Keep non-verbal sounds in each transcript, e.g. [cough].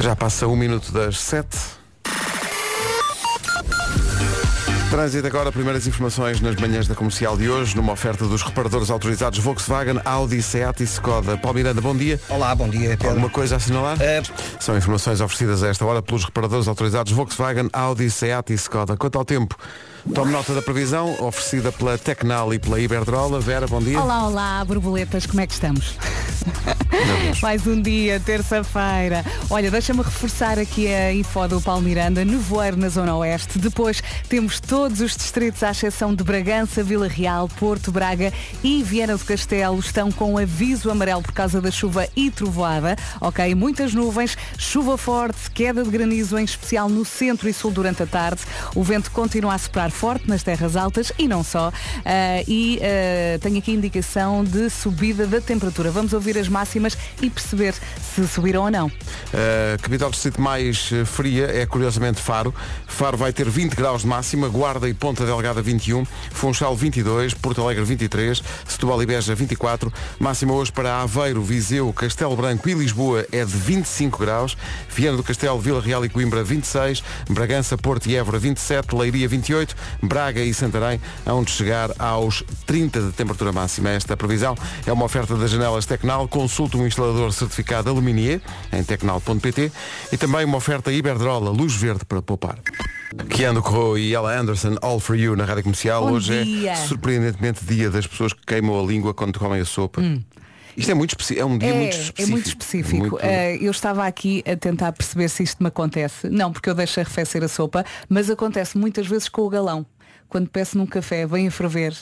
Já passa um minuto das sete. Trânsito agora, primeiras informações nas manhãs da comercial de hoje, numa oferta dos reparadores autorizados Volkswagen, Audi, Seat e Skoda. Paulo Miranda, bom dia. Olá, bom dia, Pedro. Alguma coisa a assinalar? Eh, São informações oferecidas a esta hora pelos reparadores autorizados Volkswagen, Audi, Seat e Skoda. Quanto ao tempo, tome nota da previsão, oferecida pela Tecnal e pela Iberdrola. Vera, bom dia. Olá, olá, borboletas, como é que estamos? Mais um dia, terça-feira. Olha, deixa-me reforçar aqui a info do Paulo Miranda, nevoeiro na Zona Oeste. Depois temos todos os distritos, à exceção de Bragança, Vila Real, Porto, Braga e Viana do Castelo, estão com aviso amarelo por causa da chuva e trovoada. Ok, muitas nuvens, chuva forte, queda de granizo, em especial no centro e sul durante a tarde. O vento continua a soprar forte nas terras altas e não só. Ah, e ah, tenho aqui indicação de subida da temperatura. Vamos ouvir as máximas e perceber se subiram ou não. A capital distrito mais fria é curiosamente Faro. Faro vai ter 20 graus de máxima, Guarda e Ponta Delgada 21, Funchal 22, Porto Alegre 23, Setúbal e Beja 24, máxima hoje para Aveiro, Viseu, Castelo Branco e Lisboa é de 25 graus, Viana do Castelo, Vila Real e Coimbra 26, Bragança, Porto e Évora 27, Leiria 28, Braga e Santarém hão de chegar aos 30 de temperatura máxima. Esta previsão é uma oferta das janelas Tecnal, consulte um instalador certificado Aluminier em tecnal.pt e também uma oferta Iberdrola, luz verde para poupar. Keanu Corro e Ella Anderson, All For You na Rádio Comercial. Bom Hoje dia. é surpreendentemente dia das pessoas que queimam a língua quando comem a sopa. Isto é muito específico, é um dia é, muito específico. é muito específico. Muito- Eh, eu estava aqui a tentar perceber se isto me acontece. Não, porque eu deixo arrefecer a sopa, mas acontece muitas vezes com o galão. Quando peço num café, vem a ferver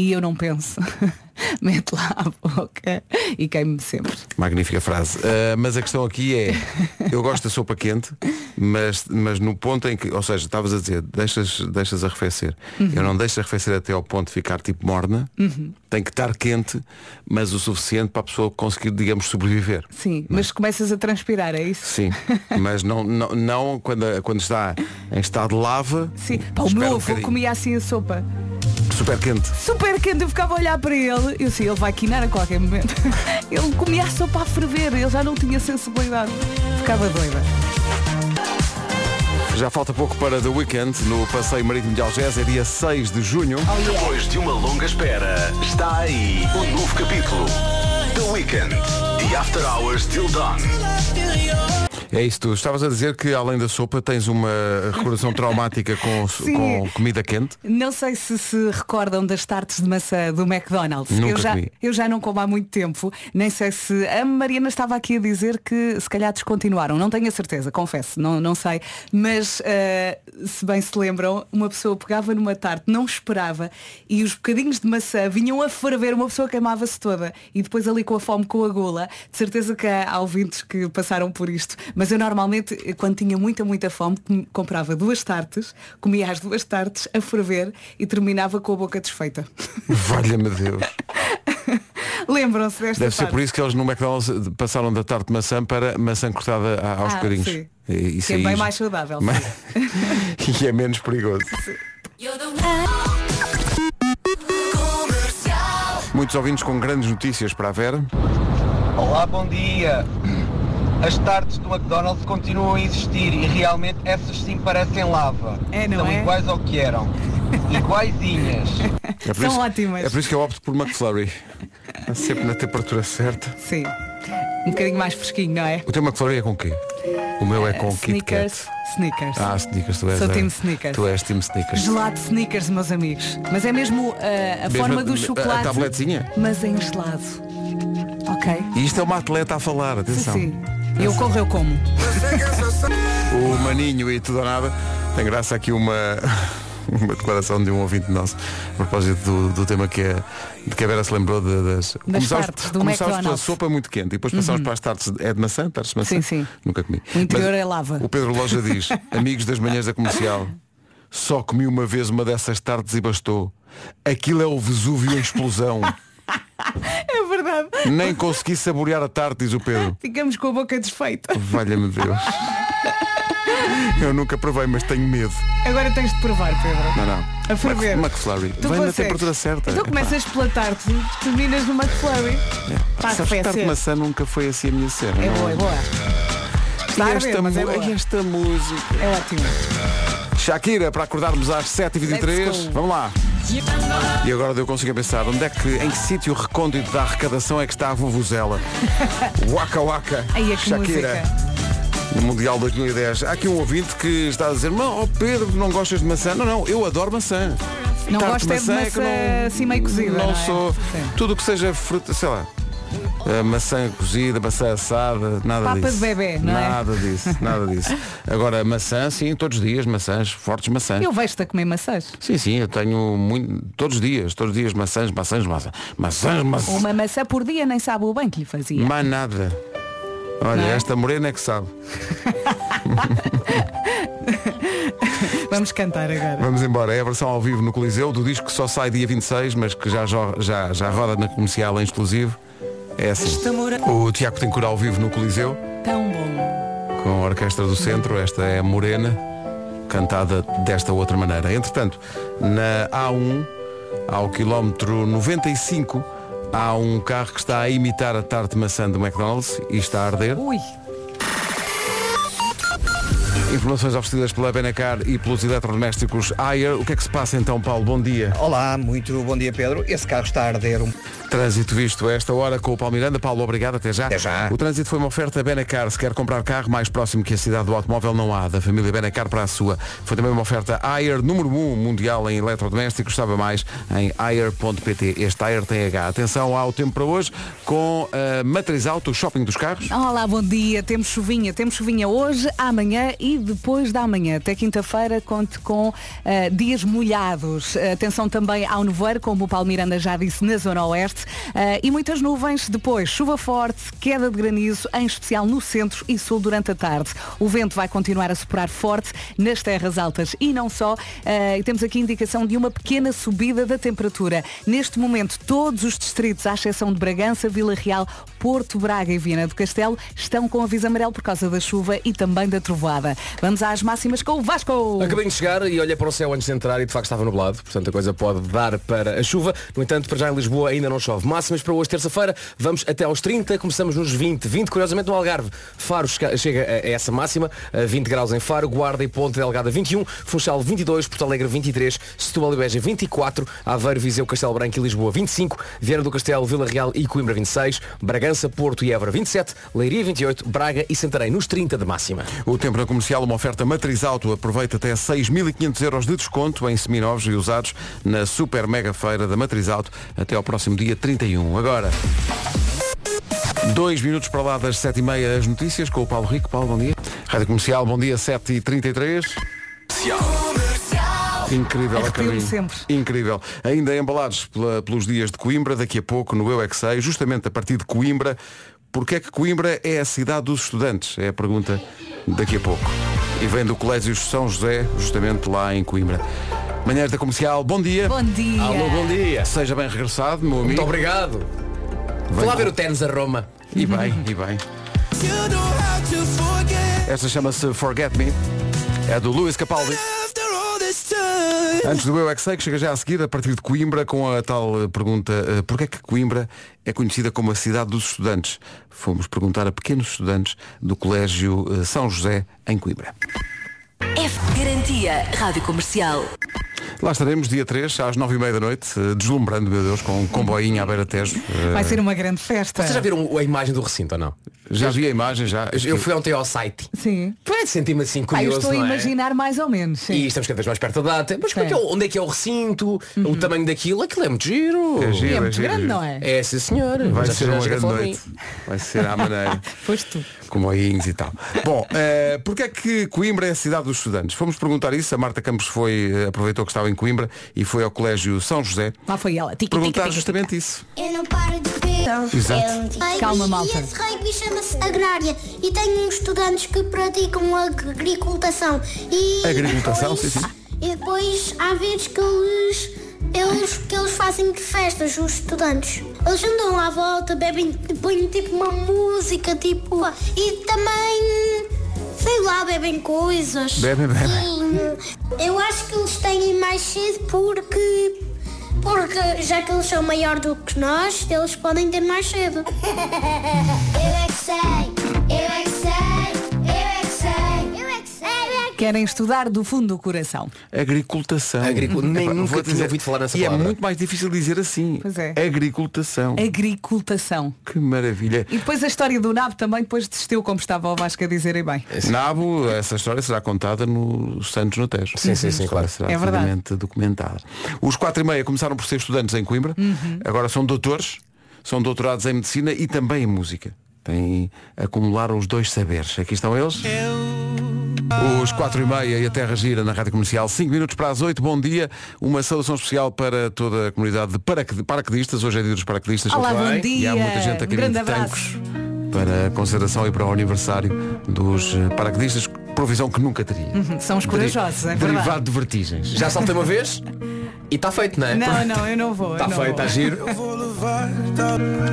e eu não penso. [laughs] Meto lá a boca e queimo-me sempre. Magnífica frase. Uh, mas a questão aqui é, [laughs] eu gosto da sopa quente, mas, mas no ponto em que, ou seja, estavas a dizer, deixas, deixas arrefecer. Uhum. Eu não deixo arrefecer até ao ponto de ficar tipo morna. Tem que estar quente, mas o suficiente para a pessoa conseguir, digamos, sobreviver. Sim, mas começas a transpirar, é isso? Sim, [laughs] mas não, não, não quando, quando está em estado de lava. Sim. Pá, o meu um avô comia assim a sopa. Super quente. Super quente, eu ficava a olhar para ele. Eu sei, ele vai quinar a qualquer momento. [laughs] Ele comia a sopa a ferver, ele já não tinha sensibilidade. Ficava doida. Já falta pouco para The Weekend no Passeio Marítimo de Algés, é dia 6 de junho. Depois de uma longa espera, está aí um novo capítulo. The Weekend. The After Hours Till Dawn. É isso, tu estavas a dizer que além da sopa tens uma recordação traumática com, [laughs] com comida quente. Não sei se se recordam das tartes de maçã do McDonald's. Nunca eu, já, comi. eu já não como há muito tempo. Nem sei se. A Mariana estava aqui a dizer que se calhar descontinuaram. Não tenho a certeza, confesso, não, não sei. Mas eh, se bem se lembram, uma pessoa pegava numa tarte, não esperava, e os bocadinhos de maçã vinham a ferver, uma pessoa queimava-se toda. E depois ali com a fome, com a gula, de certeza que há ouvintes que passaram por isto. Mas eu normalmente, quando tinha muita, muita fome, com- comprava duas tartes, comia as duas tartes a ferver e terminava com a boca desfeita. [laughs] Valha-me Deus. Lembram-se desta Deve ser tarde? por isso que eles no McDonald's passaram da tarte de maçã para maçã cortada a- aos Ah, bocadinhos. sim. E- Isso Que é bem mais saudável. Mas- [laughs] e é menos perigoso. Muitos ouvintes com grandes notícias para a Vera. Olá, bom dia. As tartes do McDonald's continuam a existir e realmente essas sim parecem lava. É, não São é? iguais ao que eram. [laughs] Iguaizinhas. É São isso, ótimas. É por isso que eu opto por McFlurry. Sempre na temperatura certa. Sim. Um bocadinho mais fresquinho, não é? O teu McFlurry é com quê? O meu é com Kit Kat. Snickers. Snickers. Ah, Snickers, tu és Sou a- time Snickers. Tu és time Snickers. Gelado de Snickers, meus amigos. Mas é mesmo uh, a Mesmo forma a- do chocolate. a tabletezinha? Mas em gelado. Ok? E isto é uma atleta a falar, Sim, atenção. sim. Eu corro, eu como. O Maninho e tudo ou nada. Tem graça aqui uma, [laughs] uma declaração de um ouvinte nosso a propósito do, do tema que, é, de que a Vera se lembrou de- das. começámos, tartes começámos pela sopa muito quente e depois passámos para as tartes. É de maçã? Tartes de maçã? Sim, sim. Nunca comi. O interior Mas é lava. O Pedro Loja diz, [laughs] amigos das manhãs da comercial, só comi uma vez uma dessas tartes e bastou. Aquilo é o Vesúvio em explosão. [laughs] É verdade. Nem consegui saborear a tarte, diz o Pedro. Ficamos com a boca desfeita. Valha-me Deus. Eu nunca provei, mas tenho medo. Agora tens de provar, Pedro. Não, não. A ferver. Mc- McFlurry. Tu Vem na temperatura certa. Então começas pela tarte, terminas no McFlurry. Sabes tarte de arrefecer. maçã nunca foi assim a minha cena. É não- boa, é boa. E esta, é boa. esta música. É ótimo. Shakira, para acordarmos às 7h23. Let's go. Vamos lá. E agora eu consigo pensar, onde é que, em que sítio recôndito da arrecadação é que está a Vuvuzela? [laughs] Waka Waka. Ai, é que Shakira. música. No Mundial 2010. Há aqui um ouvinte que está a dizer, não, oh Pedro, não gostas de maçã? Não, não, eu adoro maçã. Não gosto é de que maçã assim meio cozida, Não, não é? sou. Sim. Tudo o que seja fruta, sei lá. Eh, maçã cozida, maçã assada, nada Papa disso. de bebê, não é? Nada disso, nada disso. Agora, maçã, sim, todos os dias, maçãs, fortes maçãs. Eu vejo-te a comer maçãs. Sim, sim, eu tenho muito, todos os dias, todos os dias maçãs, maçãs, maçãs, maçãs, maçãs. Uma maçã por dia nem sabe o bem que lhe fazia. Mais nada. Olha, é? esta morena é que sabe. [laughs] Vamos cantar agora. Vamos embora. É a versão ao vivo no Coliseu do disco que só sai dia 26, mas que já, já, já roda na comercial em exclusivo. É assim. O Tiago tem cura ao vivo no Coliseu, Tão bom. com a Orquestra do Centro. Esta é a Morena, cantada desta outra maneira. Entretanto, na A1, ao quilómetro 95, há um carro que está a imitar a tarte maçã do McDonald's e está a arder. Ui. Informações oferecidas pela Benacar e pelos eletrodomésticos Ayer. O que é que se passa então, Paulo? Bom dia. Olá, muito bom dia Pedro. Esse carro está a arder um... Trânsito visto a esta hora com o Paulo Miranda. Paulo, obrigado. Até já. Até já. O trânsito foi uma oferta Benacar. Se quer comprar carro mais próximo que a cidade do automóvel, não há. Da família Benacar para a sua. Foi também uma oferta Ayer, número 1 mundial em eletrodomésticos. Estava mais em ayer.pt. Este Ayer tem H. Atenção ao tempo para hoje com a Matriz Auto, o shopping dos carros. Olá, bom dia. Temos chuvinha. Temos chuvinha hoje, amanhã e depois da manhã. Até quinta-feira conte com ah, dias molhados. Atenção também ao nevoeiro, como o Paulo Miranda já disse, na Zona Oeste. Ah, e muitas nuvens. Depois, chuva forte, queda de granizo, em especial no centro e sul durante a tarde. O vento vai continuar a soprar forte nas terras altas e não só. E temos aqui indicação de uma pequena subida da temperatura. Neste momento, todos os distritos, à exceção de Bragança, Vila Real, Porto Braga e Viana do Castelo, estão com aviso amarelo por causa da chuva e também da trovoada. Vamos às máximas com o Vasco. Acabei de chegar e olhei para o céu antes de entrar e de facto estava nublado, portanto a coisa pode dar para a chuva. No entanto, para já em Lisboa ainda não chove. Máximas para hoje, terça-feira, vamos até aos 30, começamos nos 20. 20, curiosamente, no Algarve. Faro chega a essa máxima, a 20 graus em Faro, Guarda e Ponte Delgada 21, Funchal 22, Porto Alegre 23, Setúbal e Beja 24, Aveiro, Viseu, Castelo Branco e Lisboa 25, Viana do Castelo, Vila Real e Coimbra 26, Bragança, Porto e Évora 27, Leiria 28, Braga e Santarém nos 30 de máxima. O tempo na comercial, uma oferta matriz auto. Aproveita até 6.500 euros de desconto em seminovos e usados na super mega feira da matriz auto até ao próximo dia 31. Agora, dois minutos para lá das 7h30 as notícias com o Paulo Rico. Paulo, bom dia. Rádio Comercial, bom dia, 7h33. Incrível, a Arrepio-me caminho. sempre. Incrível. Ainda embalados pela- pelos dias de Coimbra, daqui a pouco no Eu é Que Sei, justamente a partir de Coimbra, porque é que Coimbra é a cidade dos estudantes? É a pergunta daqui a pouco. E vem do Colégio São José, justamente lá em Coimbra. Manhãs da Comercial, bom dia. Bom dia. Alô, bom dia. Seja bem regressado, meu amigo. Muito obrigado. Vou lá ver o ténis a Roma. E bem, e bem. Esta chama-se Forget Me. É do Luís Capaldi. Antes do Eu é que sei, que chega já a seguir, a partir de Coimbra, com a tal eh, pergunta, eh, porquê é que Coimbra é conhecida como a cidade dos estudantes? Fomos perguntar a pequenos estudantes do Colégio eh, São José, em Coimbra. F Garantia. Rádio Comercial. Lá estaremos, dia 3, às 9h30 da noite, eh, deslumbrando, meu Deus, com um comboinho à beira Tejo. [laughs] Eh, Vai ser uma grande festa. Vocês já viram a imagem do recinto ou não? Já vi a imagem, já. Eu fui ontem ao site. Sim. Para sentir-me assim Ah, eu curioso, estou a é? imaginar mais ou menos. Sim. E estamos cada vez mais perto da data. Mas como é que é onde é que é o recinto? O tamanho daquilo? Aquilo é muito giro. É giro, E é é muito giro, grande, giro. não é? É, sim senhor. Vai ser uma grande noite. Vai ser à maneira. [laughs] Foste tu. Comboinhos e tal. Bom, eh, porque é que Coimbra é a cidade dos estudantes? Fomos perguntar isso. A Marta Campos foi, eh, aproveitou que estava em Coimbra e foi ao Colégio São José Lá foi ela. Tica, tica, perguntar tica, justamente isso. Eu não paro de ver. Exato. Rugby, Calma, malta. E esse rugby chama-se agrária. E tenho uns estudantes que praticam agricultação. E Agricultação, depois- sim, sim. E depois há vezes que eles, eles, que eles fazem festas, os estudantes. Eles andam à volta, bebem, põem tipo uma música, tipo. E também. Sei lá, bebem coisas. Bebem, bebem. E, eu acho que eles têm mais cedo porque. Porque já que eles são maior do que nós, eles podem ter mais cedo. [laughs] eu é que sei, eu é que sei, querem estudar do fundo do coração. Agricultação. Agricu- nem Epá, nunca vou tinha ouvido falar nessa E palavra. é muito mais difícil dizer assim. Pois é. Agricultação. Agricultação. Que maravilha. E depois a história do nabo também depois desistiu, como estava o Vasco a dizerem bem. Nabo, essa história será contada no Santos no Tejo. Sim, sim, sim, claro. Será É verdade. documentada. Os quatro e meia começaram por ser estudantes em Coimbra, Uhum. agora são doutores, são doutorados em medicina e também em música. Têm acumularam os dois saberes. Aqui estão eles. Os quatro e meia e a Terra Gira na Rádio Comercial. Cinco minutos para as oito. Bom dia. Uma saudação especial para toda a comunidade de paraqued- paraquedistas. Hoje é dia dos paraquedistas. Olá, bom E há dia. muita gente a Um caminho grande de abraço. Tancos para a consideração e para o aniversário dos eh, paraquedistas, provisão que nunca teria. São os corajosos, é Derivado verdade. de vertigens. Já saltei uma vez e está feito, não é? Não, não, eu não vou. Está feito, vou. está giro.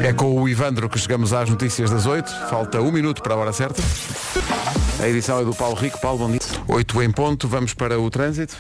É com o Ivandro que chegamos às notícias das 8. Falta um minuto para a hora certa. A edição é do Paulo Rico. Paulo, bom dia. 8 em ponto. Vamos para o trânsito.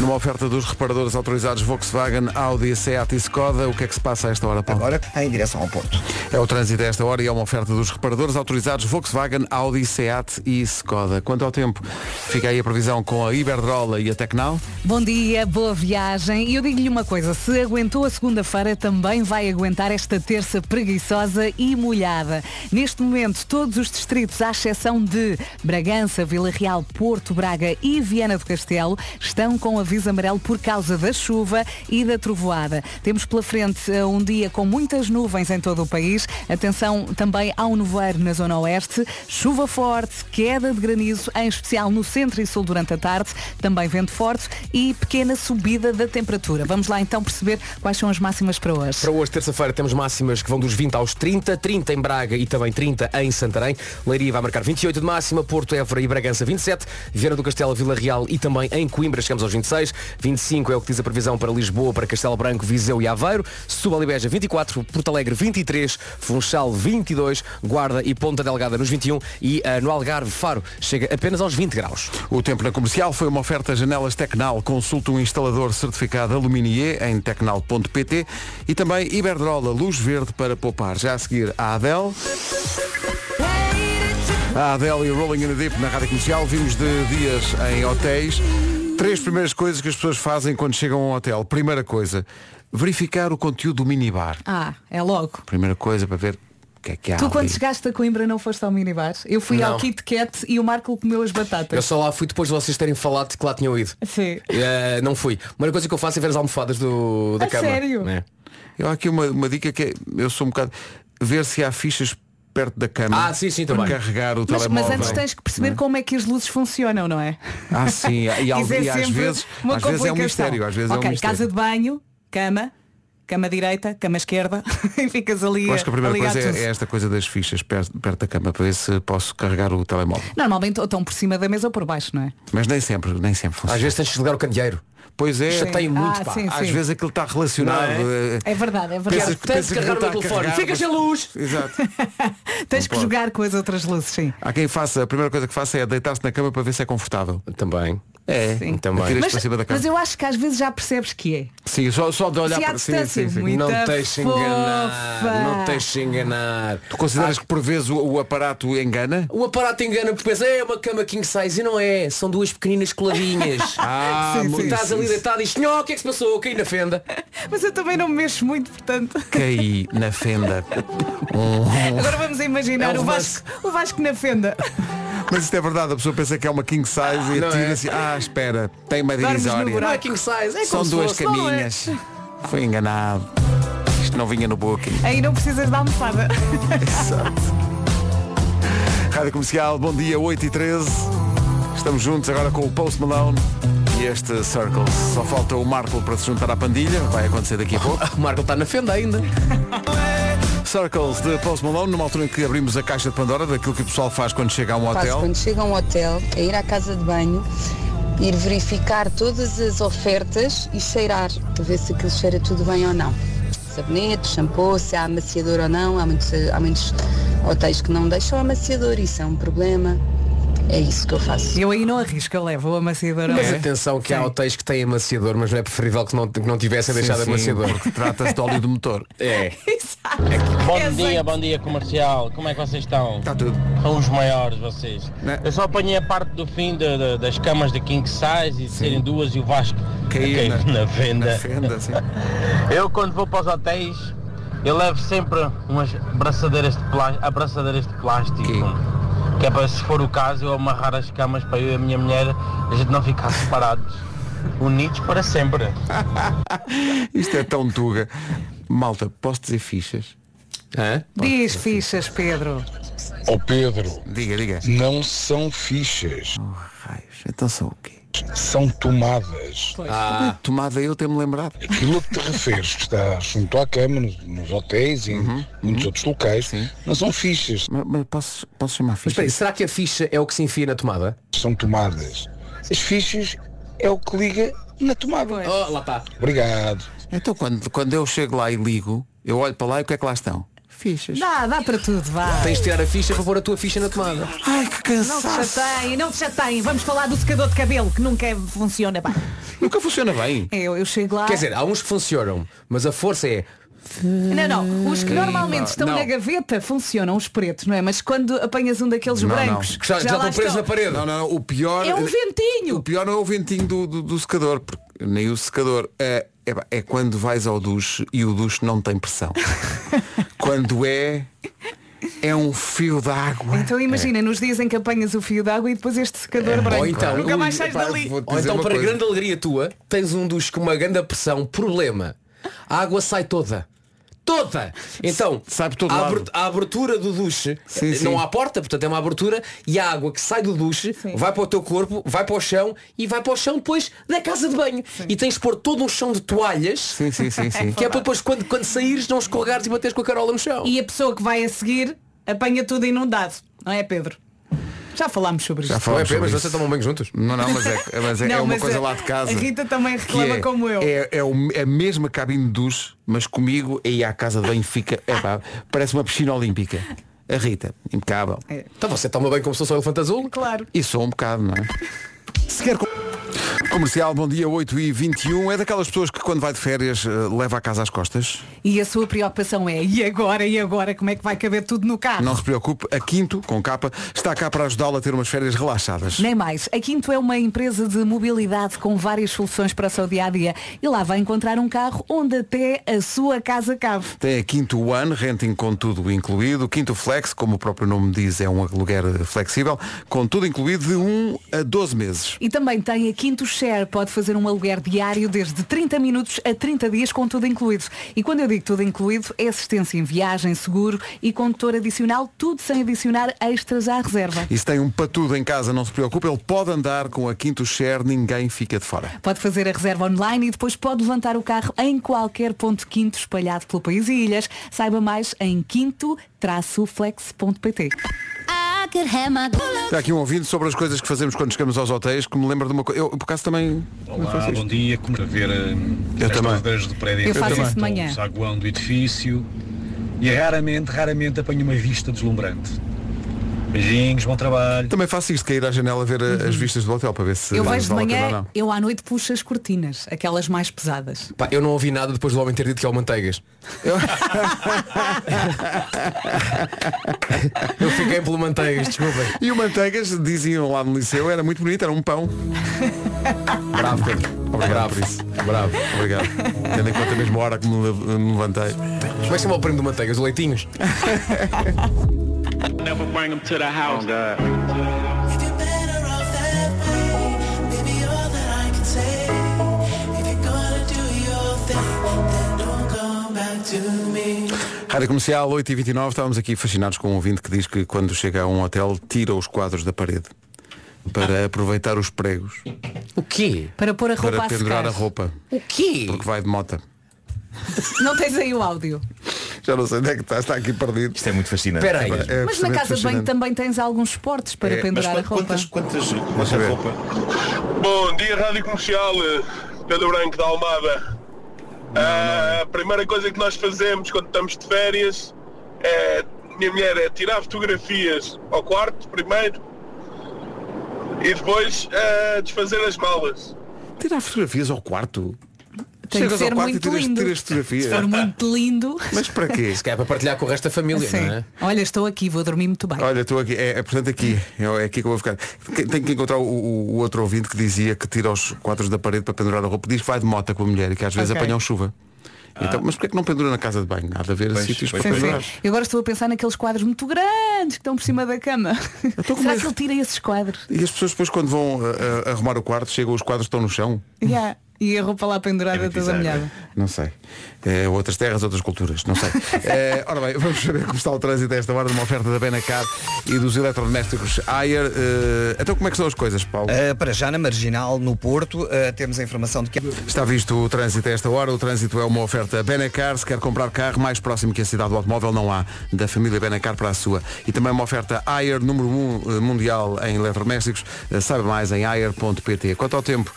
Numa oferta dos reparadores autorizados Volkswagen, Audi, Seat e Skoda, o que é que se passa a esta hora, Paulo? Agora em direção ao Porto. É o trânsito a esta hora e é uma oferta dos reparadores autorizados Volkswagen, Audi, Seat e Skoda. Quanto ao tempo, fica aí a previsão com a Iberdrola e a Tecnal. Bom dia, boa viagem. E eu digo-lhe uma coisa, se aguentou a segunda-feira, também vai aguentar esta terça preguiçosa e molhada. Neste momento, todos os distritos, à exceção de Bragança, Vila Real, Porto, Braga e Viana do Castelo, estão com aviso amarelo por causa da chuva e da trovoada. Temos pela frente eh, um dia com muitas nuvens em todo o país. Atenção também ao nevoeiro na zona oeste. Chuva forte, queda de granizo, em especial no centro e sul durante a tarde. Também vento forte e pequena subida da temperatura. Vamos lá então perceber quais são as máximas para hoje. Para hoje, terça-feira, temos máximas que vão dos 20 aos 30, 30 em Braga e também 30 em Santarém. Leiria vai marcar 28 de máxima, Porto, Évora e Bragança 27, Viana do Castelo, Vila Real e também em Coimbra chegamos aos 26, 25 é o que diz a previsão para Lisboa, para Castelo Branco, Viseu e Aveiro, Setúbal e Beja 24, Porto Alegre 23, Funchal 22, Guarda e Ponta Delgada nos 21 e ah, no Algarve Faro chega apenas aos 20 graus. O tempo na comercial foi uma oferta janelas Tecnal. Consulte um instalador certificado Aluminier em tecnal.pt e também Iberdrola, luz verde para poupar. Já a seguir a Adele. A Adele e Rolling in the Deep na rádio comercial. Vimos de dias em hotéis. Três primeiras coisas que as pessoas fazem quando chegam a um hotel. Primeira coisa, verificar o conteúdo do minibar. Ah, é logo. Primeira coisa para ver o que é que há. Tu quando ali. chegaste a Coimbra não foste ao minibar? Eu fui Não. ao Kit Kat e o Marco comeu as batatas. Eu só lá fui depois de vocês terem falado que lá tinham ido. Sim. Eh, não fui. A primeira coisa que eu faço é ver as almofadas do, da A cama. sério? né? Eu há aqui uma, uma dica que é, eu sou um bocado ver se há fichas perto da cama. Ah, sim, sim, para também. carregar o Mas, telemóvel. mas antes tens que perceber como é que as luzes funcionam, não é? Ah, sim, e, [laughs] é e às sempre vezes, uma às vezes é um mistério, às vezes Ok, é um mistério. casa de banho, cama, cama direita, cama esquerda [laughs] e ficas ali Eu acho que a primeira ligar coisa é, é esta coisa das fichas perto, perto da cama para ver se posso carregar o telemóvel. Normalmente ou estão por cima da mesa ou por baixo, não é? Mas nem sempre, nem sempre funciona. Às vezes tens de desligar o candeeiro. Pois é, Chateia Ah, muito, pá. sim, às sim. vezes aquilo está relacionado. eh, É verdade, é verdade. Pensas- pensas que carregar o meu telefone. carregar, Fica mas- sem luz. Exato. [laughs] Tens que pode. jogar com as outras luzes, sim. Há quem faça, a primeira coisa que faça é deitar-se na cama para ver se é confortável. Também. É, Sim. Também. Atiras Mas, para cima da cama. mas eu acho que às vezes já percebes que é. Sim, só, só de olhar para sim, sim, sim. Não tens de enganar. Não tens de enganar. Tu consideras que por vezes o, o aparato engana? O aparato engana porque pensa, é uma cama king size e não é, são duas pequeninas coladinhas. [laughs] Ah, Sim, sim. Estás ali deitado e diz, "Nhó, o que é que se passou? Caí na fenda. [laughs] Mas eu também não me mexo muito, portanto. Caí na fenda. [laughs] Agora vamos imaginar É um o. Vasco, o Vasco na fenda. Mas isto é verdade, a pessoa pensa que é uma king size e Não atira é? assim, ah, espera, tem uma divisória. é é São duas fosse, é? caminhas. Foi enganado. Isto não vinha no booking. Aí não precisas da almofada. [laughs] Rádio Comercial, bom dia, 8 e 13 Estamos juntos agora com o Post Malone e este Circles. Só falta o Marco para se juntar à pandilha, vai acontecer daqui a [laughs] pouco. O Marco está na fenda ainda. Circles de Post Malone, numa altura em que abrimos a caixa de Pandora daquilo que o pessoal faz quando chega a um Faço hotel. quando chega a um hotel, é ir à casa de banho, ir verificar todas as ofertas e cheirar, para ver se aquilo cheira tudo bem ou não. Sabonete, shampoo, se há amaciador ou não. Há muitos, há muitos hotéis que não deixam amaciador, isso é um problema. É isso que eu faço. Eu aí não arrisco, eu levo o amaciador. Mas ao- atenção que há Sim. hotéis que têm amaciador, mas não é preferível que não, que não tivessem Sim, deixado sim, amaciador. porque trata-se de óleo de motor. [laughs] É. Bom É dia, azeite. bom dia comercial. Como é que vocês estão? Está tudo. São os maiores vocês. Né? Eu só apanhei a parte do fim de- de- das camas de King Size e de serem duas e o Vasco Caiu caiu na- [laughs] na, venda. Na fenda, sim. [laughs] Eu quando vou para os hotéis, eu levo sempre umas braçadeiras de, plá- abraçadeiras de plástico. Que é para se for o caso eu amarrar as camas para eu e a minha mulher a gente não ficar separados. [laughs] Unidos para sempre. [laughs] Isto é tão tuga. Malta, posso dizer fichas? Hã? Diz fichas, Pedro. Ó Pedro, Diga, diga. não são fichas, Raios, então são o quê? São tomadas. Ah, Tomada eu ter-me lembrado. Aquilo a que te referes, que está junto à cama, nos, nos hotéis e em muitos outros locais, Sim. não são fichas, Mas, mas posso, posso chamar mas fichas? espera aí, será que a ficha é o que se enfia na tomada? são tomadas. As fichas é o que liga na tomada. Oh, lá está. Obrigado. Então quando, quando eu chego lá e ligo, eu olho para lá e o que é que lá estão? Fichas. Dá, dá para tudo, vá. Tens de tirar a ficha para pôr a tua ficha na tomada. Ai, que Não te cansaço. chateiem, não te chateiem. Vamos falar do secador de cabelo, que nunca funciona bem. Nunca funciona bem. É, Eu, eu chego lá. Quer dizer, há uns que funcionam, mas a força é. Não, não. Os que normalmente estão não. na gaveta funcionam, os pretos, não é? Mas quando apanhas um daqueles Não, não. brancos Que já, já lá estão presos na parede. Não, não, não, o pior. É um ventinho. O pior não é o ventinho do, do, do secador, porque nem o secador. É, é, pá, é quando vais ao duche e o duche não tem pressão. [laughs] quando é. É um fio d'água. Então imagina, nos dias em que apanhas o fio d'água e depois este secador branco. Ou então, nunca mais sais pá, dali. vou- Ou dizer então, uma para coisa. grande alegria tua, tens um dos com uma grande pressão. Problema. A água sai toda. Toda! Então, Sai por todo a, lado. abert- a abertura do duche, Sim, eh, sim. não há porta, portanto é uma abertura, e a água que sai do duche vai para o teu corpo, vai para o chão e vai para o chão depois da casa de banho. E tens de pôr todo um chão de toalhas, Sim, sim, sim, [laughs] sim. que é para depois quando, quando saíres não escorregares e bateres com a carola no chão. E a pessoa que vai a seguir apanha tudo inundado. Não é, Pedro? Já falámos sobre isto. Já é falámos pena, sobre mas isso. vocês tomam banho juntos? Não, não, mas é, mas é, [laughs] Não, é uma mas coisa a- lá de casa. a Rita também que reclama é- como eu. É, é, o- é a mesma cabine de duche, mas comigo aí à casa de banho fica. É pá, parece uma piscina olímpica. A Rita, impecável. Então você toma bem como se fosse o elefante azul? Claro. E sou um bocado, não é? Se quer com- Comercial, bom dia 8 e 21 É daquelas pessoas que quando vai de férias eh, leva a casa às costas E a sua preocupação é, e agora, e agora, como é que vai caber tudo no carro? Não se preocupe, a Quinto, com capa, está cá para ajudá-la a ter umas férias relaxadas Nem mais. A Quinto é uma empresa de mobilidade com várias soluções para o seu dia a dia. E lá vai encontrar um carro onde até a sua casa cabe. Tem a Quinto One, renting com tudo incluído. Quinto Flex, como o próprio nome diz, é um aluguer flexível, com tudo incluído de 1 a 12 meses. E também tem a Quinto Share. Pode fazer um aluguer diário desde 30 minutos a 30 dias com tudo incluído. E quando eu digo tudo incluído, é assistência em viagem, seguro e condutor adicional, tudo sem adicionar extras à reserva. E se tem um patudo em casa, não se preocupe, ele pode andar com a Quinto Share, ninguém fica de fora. Pode fazer a reserva online e depois pode levantar o carro em qualquer ponto quinto espalhado pelo país e ilhas. Saiba mais em quinto-flex.pt. Está aqui um ouvido sobre as coisas que fazemos quando chegamos aos hotéis, que me lembra de uma coisa. Eu, por acaso, também. Olá, isto. bom dia. Como a ver hum, Eu as também. torneiras do prédio Eu faço isso de manhã. o saguão do edifício e raramente, raramente apanho uma vista deslumbrante. Beijinhos, bom trabalho. Também faço isto, cair à janela ver a- as vistas do hotel para ver se Eu vale vejo de manhã, não. eu à noite puxo as cortinas, aquelas mais pesadas. Pá, eu não ouvi nada depois do homem ter dito que é o manteigas. Eu [laughs] fiquei pelo manteigas, desculpem. E o Manteigas, diziam lá no liceu, era muito bonito, era um pão. Bravo, Pedro. Obrigado por isso. Bravo, obrigado. Tendo em conta a mesma hora que me, le- me levantei. Como é que chama o primo do manteigas? O leitinhos? [laughs] Never bring them to the house. Rádio Comercial 8h29, estávamos aqui fascinados com um ouvinte que diz que quando chega a um hotel tira os quadros da parede para aproveitar os pregos O quê? Para pôr a roupa para a pendurar secar. a roupa. O quê? Porque vai de mota. [laughs] Não tens aí o áudio. Já não sei onde é que está, está aqui perdido. Isto é muito fascinante. Espera aí. É Mas na casa de banho também tens alguns esportes para É, mas pendurar a roupa. Quantas, quantas, Deixa quanta ver. roupa? Bom dia, Rádio Comercial, eh, Pedro Branco da Almada. Ah, A primeira coisa que nós fazemos quando estamos de férias é, minha mulher, é tirar fotografias ao quarto primeiro e depois eh, desfazer as malas. Tirar fotografias ao quarto. Tem que Chegas ser ao quarto e muito tiras, lindo. tiras fotografias. Se for muito lindo. Mas para quê? Se calhar para partilhar com o resto da família, Sim. não é? Olha, estou aqui, vou dormir muito bem. Olha, estou aqui, é, é portanto aqui, é, é aqui que eu vou ficar. Tenho que encontrar o, o- outro ouvinte que dizia que tira os quadros da parede para pendurar a roupa. Diz que vai de moto com a mulher e que às vezes Ok. apanham chuva. Então, mas porquê que não pendura na casa de banho? Há de haver Pois, sítios pois, para pendurar. sim. E agora estou a pensar naqueles quadros muito grandes que estão por cima da cama. Será que ele tira esses quadros? E as pessoas depois quando vão uh, uh, arrumar o quarto, chegam os quadros que estão no chão? Yeah. E a roupa lá pendurada toda molhada. Não sei. É, outras terras, outras culturas, não sei. É, ora bem, vamos saber como está o trânsito a esta hora, numa oferta da Benacar e dos eletrodomésticos Ayer. Eh, então como é que são as coisas, Paulo? Uh, para já na Marginal, no Porto, uh, temos a informação de que... Está visto o trânsito a esta hora. O trânsito é uma oferta Benacar. Se quer comprar carro mais próximo que a cidade do automóvel, não há. Da família Benacar para a sua. E também uma oferta Ayer, número 1 mundial em eletrodomésticos. Saiba mais em ayer.pt. Quanto ao tempo,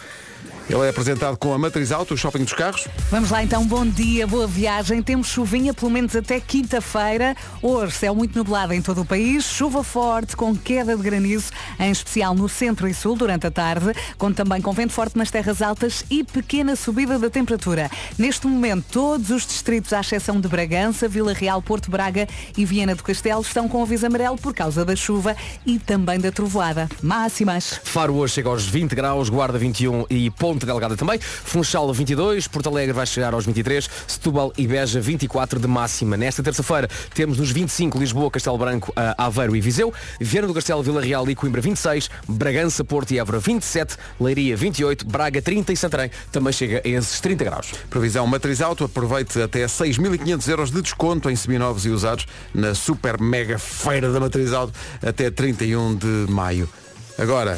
ele é apresentado com a Matriz Auto, o shopping dos carros. Vamos lá então, bom dia, boa viagem. Temos chuvinha pelo menos até quinta-feira. Hoje céu muito nublado em todo o país, chuva forte com queda de granizo, em especial no centro e sul durante a tarde, com também com vento forte nas terras altas e pequena subida da temperatura. Neste momento, todos os distritos, à exceção de Bragança, Vila Real, Porto Braga e Viena do Castelo, estão com aviso amarelo por causa da chuva e também da trovoada. Máximas. Faro hoje chega aos 20 graus, Guarda 21 e Ponte Delgada também. Funchal 22, Porto Alegre vai chegar aos 23, Setúbal e Beja 24 de máxima. Nesta terça-feira temos nos 25 Lisboa, Castelo Branco, ah, Aveiro e Viseu, Viana do Castelo, Vila Real e Coimbra 26, Bragança, Porto e Évora 27, Leiria 28, Braga 30 e Santarém também chega a esses 30 graus. Previsão Matriz Auto, aproveite até 6.500 euros de desconto em seminovos e usados na super mega feira da Matriz Auto até 31 de maio. Agora,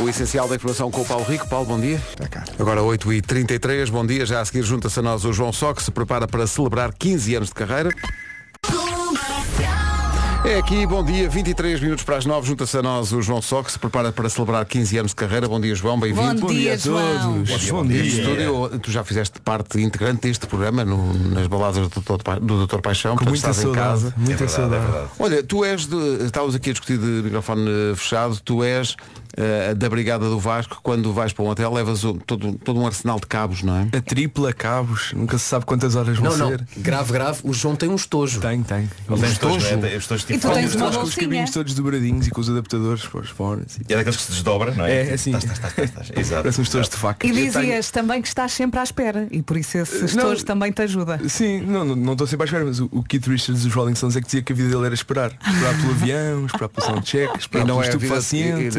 o essencial da informação com o Paulo Rico. Paulo, bom dia. Agora 8h33, bom dia. Já a seguir junta-se a nós o João Só, que se prepara para celebrar 15 anos de carreira. É aqui, bom dia, 23 minutos para as 9, junta-se a nós o João Só, que se prepara para celebrar 15 anos de carreira. Bom dia, João, bem-vindo. Bom dia, João. Bom dia. Este estúdio, tu já fizeste parte integrante deste programa no- nas baladas do Dr. Pa- do Dr. Paixão, Com portanto muita estás em saudade, casa. muita É verdade, saudade. é verdade. Olha, tu és de. Estávamos aqui a discutir de microfone eh, fechado, tu és eh, da Brigada do Vasco, quando vais para um hotel levas o- todo, todo um arsenal de cabos, não é? A tripla cabos, nunca se sabe quantas horas vão Não, não. ser. Grave, grave, o João tem um estojo. Tem, tem. Ele tem estojo, não é? Tem estojos tipo E tu tens uma com os cabinhos todos dobradinhos e com os adaptadores para os fones. E é daqueles que se desdobra, não é? É, assim. Tás, tás, tás. Exato. Parece uns estojos de faca. E dizias também que estás sempre à espera e por isso esse Não. estojo também te ajuda. Sim, não estou não, estou sempre à espera, mas o, o Keith Richards dos Rolling Stones é que dizia que a vida dele era esperar. Esperar pelo avião, esperar pelo [laughs] soundcheck, esperar não pelo é estupefaciente.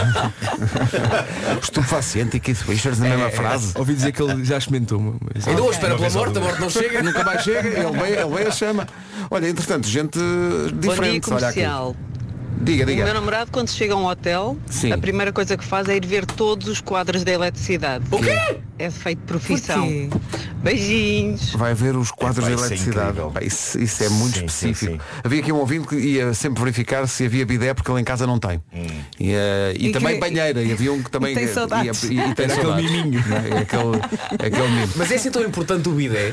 [laughs] Estupefaciente e Keith Richards na mesma É, frase. Ouvi dizer que ele já experimentou uma. mas- Ainda hoje espera pela morte, a morte não chega. Nunca mais chega, ele veio, ele veio a chama. Olha, entretanto, gente diferente. Bom dia olha aqui. Comercial. Diga, O meu diga. namorado quando chega a um hotel, Sim. a primeira coisa que faz é ir ver todos os quadros da eletricidade. O quê? É feito de profissão. Beijinhos. Vai ver os quadros da é eletricidade. Isso, isso é muito Sim, sim, específico. sim. Havia aqui um ouvinte que ia sempre verificar se havia bidé porque ele em casa não tem. Hum. E, eh, e E também que- banheira. E havia um que também E tem ia- saudades. e, e tem Era aquele miminho. É? É aquele, aquele mimo. Mas é assim tão importante o bidé.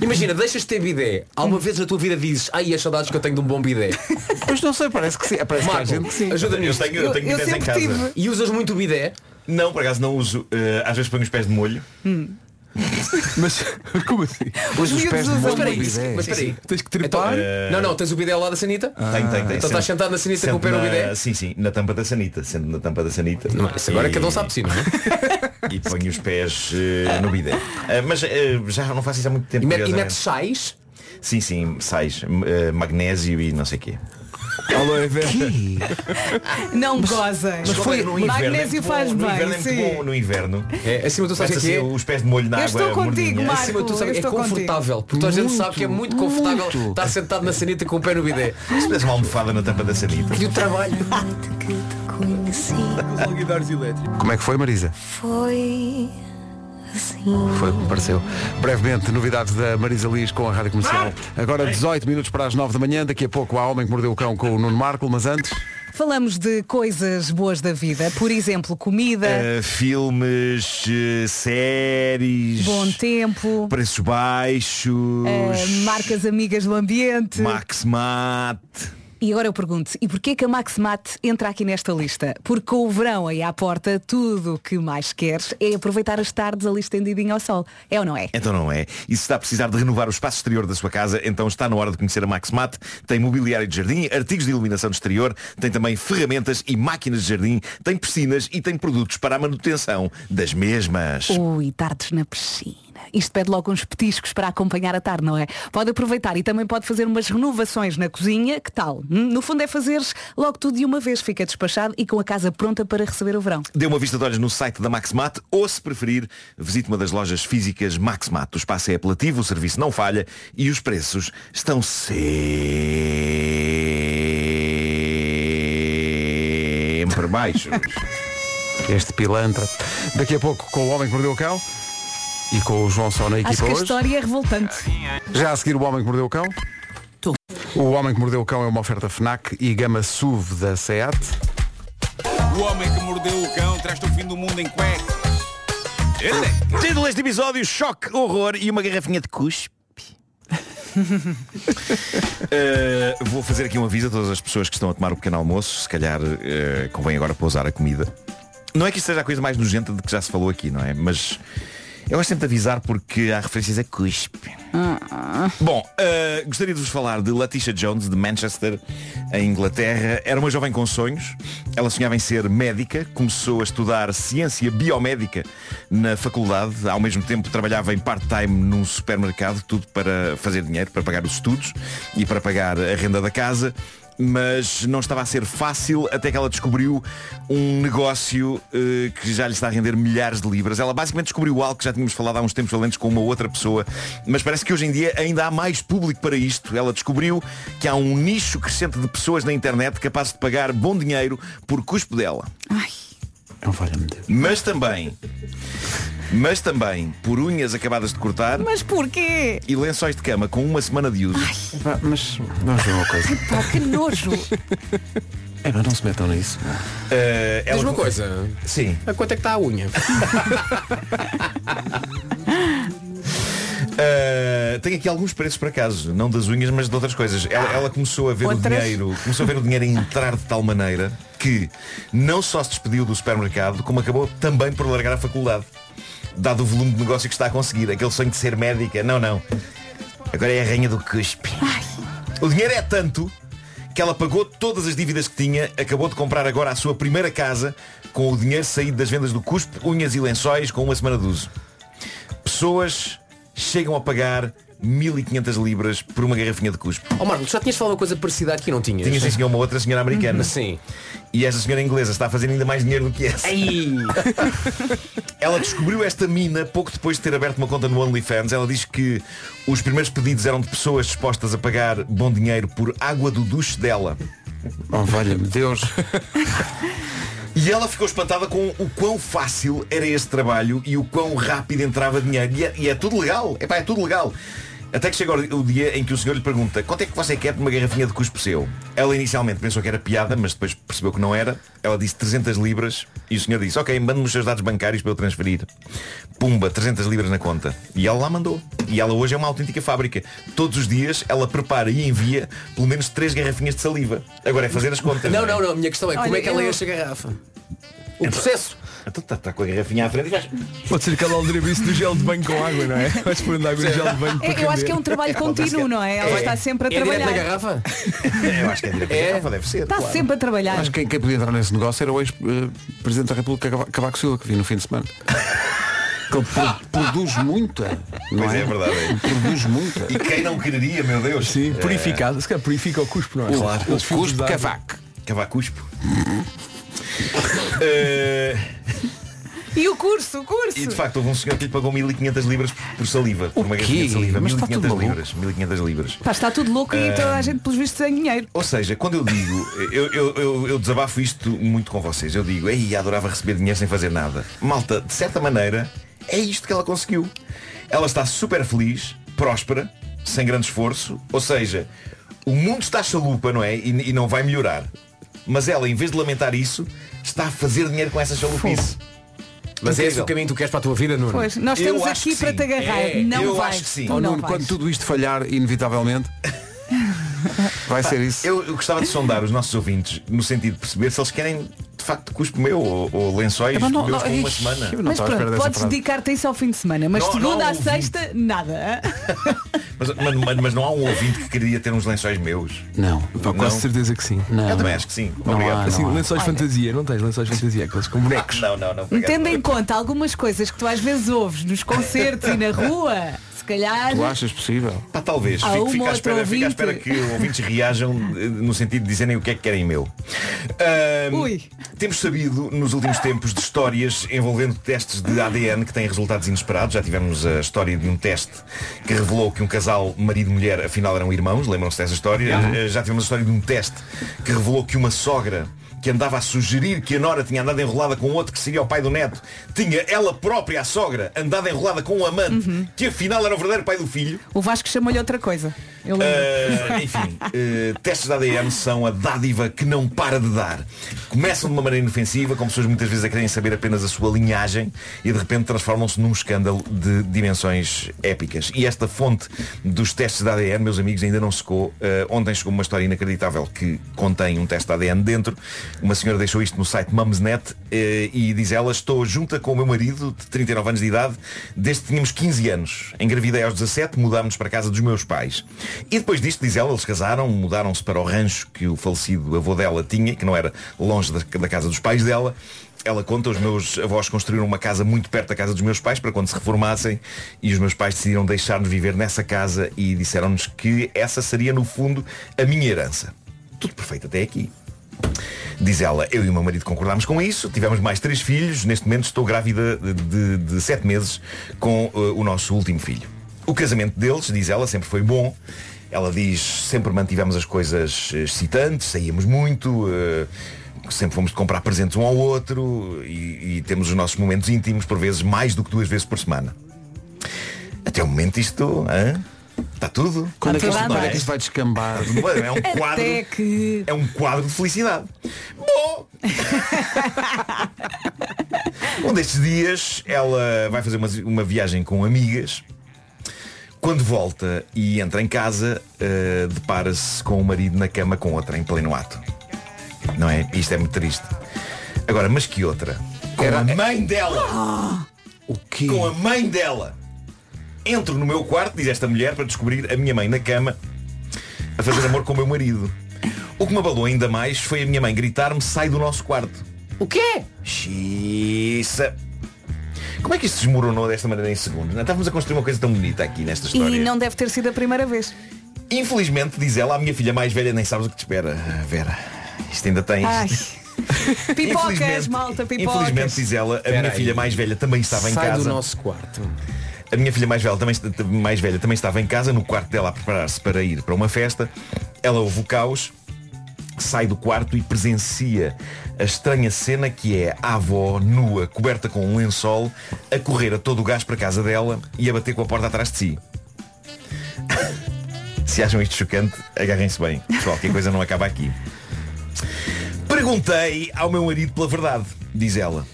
Imagina, deixas de ter bidé. Alguma vez na tua vida dizes, ai as saudades que eu tenho de um bom bidé. Mas não sei, parece que sim. Parece que há Marco, gente que sim. ajuda-me Eu tenho, eu tenho Eu- bidés em sempre casa. tive. E usas muito o bidé. Não, por acaso não uso. Eh, às vezes ponho os pés de molho. Mas [laughs] como assim? Pois os miúdos pés de usam Mas molho no bidé. mas espera aí. Tens que Então, trepar. não, não, tens o bidé lá da sanita? Tem, tem, tem. Então estás sentado na sanita com o pé no bidé? Sim, sim, na tampa da sanita. Sendo na tampa da sanita. Não, isso agora cada um sabe de si, não é? [laughs] E ponho os pés eh, no bidé. Eh, mas eh, já não faço isso há muito tempo. E, met, e curiosamente. metes sais? Sim, sim, sais. eh, magnésio e não sei o quê. Aloe vera. Não gozem. Mas foi no inverno. é Magnésio bom, faz no bem. inverno é muito bom, no inverno. É, acima tu sabes que é? assim os pés de molho na Eu água. estou contigo. Marco. Acima de tu sabes, eu é estou contigo. confortável. Porque toda a gente sabe que é muito confortável muito. estar sentado na sanita com o pé no bidé. Se tivesse uma almofada na tampa da sanita. E o trabalho. [laughs] Elétricos. Como é que foi, Marisa? Foi assim. Foi como pareceu. Brevemente, novidades da Marisa Liz com a Rádio Comercial. Agora 18 minutos para as 9 da manhã. Daqui a pouco há Homem que Mordeu o Cão com o Nuno Marco, mas antes... Falamos de coisas boas da vida. Por exemplo, comida, Eh, filmes, eh, séries, bom tempo, preços baixos, eh, marcas amigas do ambiente. Max Mate. E agora eu pergunto, e porquê que a Maxmat entra aqui nesta lista? Porque com o verão aí à porta, tudo o que mais queres é aproveitar as tardes ali estendidinho ao sol. É ou não é? Então não é. E se está a precisar de renovar o espaço exterior da sua casa, então está na hora de conhecer a Maxmat. Tem mobiliário de jardim, artigos de iluminação de exterior, tem também ferramentas e máquinas de jardim, tem piscinas e tem produtos para a manutenção das mesmas. Ui, tardes na piscina. Isto pede logo uns petiscos para acompanhar a tarde, não é? Pode aproveitar e também pode fazer umas renovações na cozinha. Que tal? Hum, No fundo é fazeres logo tudo de uma vez. Fica despachado e com a casa pronta para receber o verão. Dê uma vista de olhos no site da Maxmat ou, se preferir, visite uma das lojas físicas Maxmat. O espaço é apelativo, o serviço não falha e os preços estão sempre baixos. Este pilantra. Daqui a pouco com o Homem que Mordeu o Cão e com o João Só na Acho equipa que a hoje. história é revoltante. Já a seguir o Homem que Mordeu o Cão. O Homem que Mordeu o Cão é uma oferta FNAC e gama SUV da SEAT. O homem que mordeu o cão traz-te o fim do mundo em cuecas. Ele é. Título deste episódio, choque, horror e uma garrafinha de cuspe. Uh, [laughs] vou fazer aqui um aviso a todas as pessoas que estão a tomar o pequeno almoço. Se calhar uh, convém agora pousar a comida. Não é que isto seja a coisa mais nojenta de que já se falou aqui, não é? Mas eu gosto sempre de avisar porque há referências a cuspe. Bom, uh, gostaria de vos falar de Letitia Jones, de Manchester, em Inglaterra. Era uma jovem com sonhos. Ela sonhava em ser médica, começou a estudar ciência biomédica na faculdade. Ao mesmo tempo trabalhava em part-time num supermercado, tudo para fazer dinheiro, para pagar os estudos e para pagar a renda da casa mas não estava a ser fácil até que ela descobriu um negócio eh, que já lhe está a render milhares de libras. Ela basicamente descobriu algo que já tínhamos falado há uns tempos valentes com uma outra pessoa, mas parece que hoje em dia ainda há mais público para isto. Ela descobriu que há um nicho crescente de pessoas na internet capazes de pagar bom dinheiro por cuspo dela. Deus. Mas também, mas também por unhas acabadas de cortar Mas porquê? e lençóis de cama com uma semana de uso. Mas vamos ver uma coisa. Pá, que nojo. [laughs] É, mas não se metam nisso. Eh, ela- Diz uma coisa. Sim. A quanto é que está a unha? [laughs] Uh, tem aqui alguns preços por acaso, não das unhas, mas de outras coisas. Ela, ela começou a ver Outras? o dinheiro, começou a ver o dinheiro entrar de tal maneira que não só se despediu do supermercado, como acabou também por largar a faculdade. Dado o volume de negócio que está a conseguir, aquele sonho de ser médica, não, não. Agora é a rainha do cuspe. O dinheiro é tanto que ela pagou todas as dívidas que tinha, acabou de comprar agora a sua primeira casa com o dinheiro saído das vendas do cuspe, unhas e lençóis com uma semana de uso. Pessoas chegam a pagar 1500 libras por uma garrafinha de cuspe. Ó Marco, tu já tinhas falado uma coisa parecida aqui, não tinhas? Tinha sim senhor uma outra senhora americana. Sim. E esta senhora inglesa está a fazer ainda mais dinheiro do que essa. [laughs] Ela descobriu esta mina pouco depois de ter aberto uma conta no OnlyFans. Ela diz que os primeiros pedidos eram de pessoas dispostas a pagar bom dinheiro por água do duche dela. Oh, valha-me Deus. [laughs] E ela ficou espantada com o quão fácil era esse trabalho e o quão rápido entrava dinheiro. E é, e é tudo legal. Epá, é tudo legal. Até que chega o o dia em que o senhor lhe pergunta quanto é que você quer por uma garrafinha de cuspe seu? Ela inicialmente pensou que era piada, mas depois percebeu que não era. Ela disse 300 libras e o senhor disse, ok, mande-me os seus dados bancários para eu transferir. Pumba, 300 libras na conta. E ela lá mandou. E ela hoje é uma autêntica fábrica. Todos os dias ela prepara e envia pelo menos três garrafinhas de saliva. Agora é fazer as contas. Não, é? não, não. A minha questão é como Olha, é que ela eu- enche a garrafa? O processo. Então está tá com a garrafinha à frente e faz. Pode ser aquela aldrabice do gel de banho com água, não é? [laughs] Vais pôr água no gel de banho para É, eu acho que é um trabalho contínuo, não é? Ela É. está sempre a É trabalhar. garrafa? [laughs] Eu acho que é direto à garrafa, deve ser. Está claro. sempre a trabalhar. Acho que quem, quem podia entrar nesse negócio era o ex-presidente da República Cava- Cavaco Silva, que vi no fim de semana. Que ele pro- produz muita. Não Pois é, é verdade. é. Produz muita. E quem não quereria, meu Deus? Sim, purificado. Se calhar purifica o cuspo, não é? O, o de água. cavaco. Cavaco cuspo. E o curso, o curso. e de facto houve um senhor que lhe pagou 1500 libras por saliva. Por uma garrafinha de saliva. Mas está tudo 1500 maluco. libras. 1500 libras. Pá, está tudo louco e toda a gente pelos vistos tem dinheiro. Ou seja, quando eu digo, [laughs] eu, eu, eu, eu desabafo isto muito com vocês. Eu digo, ei, adorava receber dinheiro sem fazer nada. Malta, de certa maneira, é isto que ela conseguiu. Ela está super feliz, próspera, sem grande esforço. Ou seja, o mundo está chalupa, não é? E, e não vai melhorar. Mas ela, em vez de lamentar isso, está a fazer dinheiro com essa chalupice. Mas é esse o caminho que tu queres para a tua vida, Nuno? Pois, nós Eu estamos acho aqui para sim. te agarrar. É, não eu vais. acho que sim. Oh, não Nuno, vais. quando tudo isto falhar, inevitavelmente, [laughs] Vai ser isso. Eu, eu gostava de sondar os nossos ouvintes no sentido de perceber se eles querem de facto cuspo meu ou, ou lençóis não, meus não, com uma semana. Mas pronto, podes dedicar-te isso ao fim de semana, mas Não, segunda não, à ouvinte. sexta, nada. [laughs] Mas, mas- mas- mas não há um ouvinte que queria ter uns lençóis meus. Não. Pá, quase certeza que sim. Eu também acho que sim. Obrigado. assim, lençóis Olha. fantasia, não tens lençóis fantasia, aqueles com bonecos. Não, não, não. Tendo em conta algumas coisas que tu às vezes ouves nos concertos e na rua, se calhar. Tu achas possível? Pá, talvez. Há Fico, fico, à espera, fico à espera que ouvintes reajam eh, no sentido de dizerem o que é que querem meu. Temos sabido nos últimos tempos de histórias envolvendo testes de ADN que têm resultados inesperados. Já tivemos a história de um teste que revelou que um casal marido e mulher afinal eram irmãos. Lembram-se dessa história? Uhum. Eh, Já tivemos a história de um teste que revelou que uma sogra que andava a sugerir que a Nora tinha andado enrolada com outro que seria o pai do neto, tinha ela própria, a sogra, andado enrolada com um amante, Uhum. que afinal era o verdadeiro pai do filho. O Vasco chamou-lhe outra coisa. Uh, enfim, uh, testes de ADN são a dádiva que não para de dar. Começam de uma maneira inofensiva, com pessoas muitas vezes a querem saber apenas a sua linhagem e de repente transformam-se num escândalo de dimensões épicas. E esta fonte dos testes de ADN, meus amigos, ainda não secou. Uh, ontem chegou uma história inacreditável que contém um teste de ADN dentro. Uma senhora deixou isto no site Mumsnet e diz ela, estou junta com o meu marido de 39 anos de idade desde que tínhamos 15 anos. Engravidei aos 17, mudámos para a casa dos meus pais. E depois disto, diz ela, eles casaram, mudaram-se para o rancho que o falecido avô dela tinha, que não era longe da, casa dos pais dela. Ela conta, os meus avós construíram uma casa muito perto da casa dos meus pais para quando se reformassem e os meus pais decidiram deixar-nos viver nessa casa e disseram-nos que essa seria no fundo a minha herança. Tudo perfeito até aqui. Diz ela, eu e o meu marido concordámos com isso, tivemos mais três filhos, neste momento estou grávida de, de- de sete meses com eh, o nosso último filho. O casamento deles, diz ela, sempre foi bom. Ela diz, sempre mantivemos as coisas eh, excitantes, saíamos muito, eh, sempre fomos de comprar presentes um ao outro e, e temos os nossos momentos íntimos, por vezes mais do que duas vezes por semana. Até o momento isto, hã? Está tudo? Quando é que isto, é bem. que isto vai descambar? [laughs] É um quadro. Até que. É um quadro de felicidade. Bom! [laughs] um destes dias ela vai fazer uma, uma viagem com amigas. Quando volta e entra em casa, eh, depara-se com o marido na cama com outra em pleno ato. Não é? Isto é muito triste. Agora, mas que outra? Com a mãe dela! [gasps] O quê? Com a mãe dela! Entro no meu quarto, diz esta mulher, para descobrir a minha mãe na cama a fazer amor com o meu marido. O que me abalou ainda mais foi a minha mãe gritar-me sai do nosso quarto. O quê? Xiça. Como é que isto se desmoronou desta maneira em segundos? Não estávamos a construir uma coisa tão bonita aqui nesta história. E não deve ter sido a primeira vez. Infelizmente, diz ela, a minha filha mais velha nem sabes o que te espera. Vera, isto ainda tem. Ai. [laughs] Pipocas, Infelizmente- malta, pipocas. Infelizmente, diz ela, a Espera minha aí. filha mais velha também estava em Sai casa. do nosso quarto. A minha filha mais velha, também, mais velha também estava em casa, no quarto dela a preparar-se para ir para uma festa. Ela ouve o caos, sai do quarto e presencia a estranha cena que é a avó nua, coberta com um lençol, a correr a todo o gás para a casa dela e a bater com a porta atrás de si. [laughs] Se acham isto chocante, agarrem-se bem. Pessoal, que a coisa não acaba aqui. Perguntei ao meu marido pela verdade, diz ela.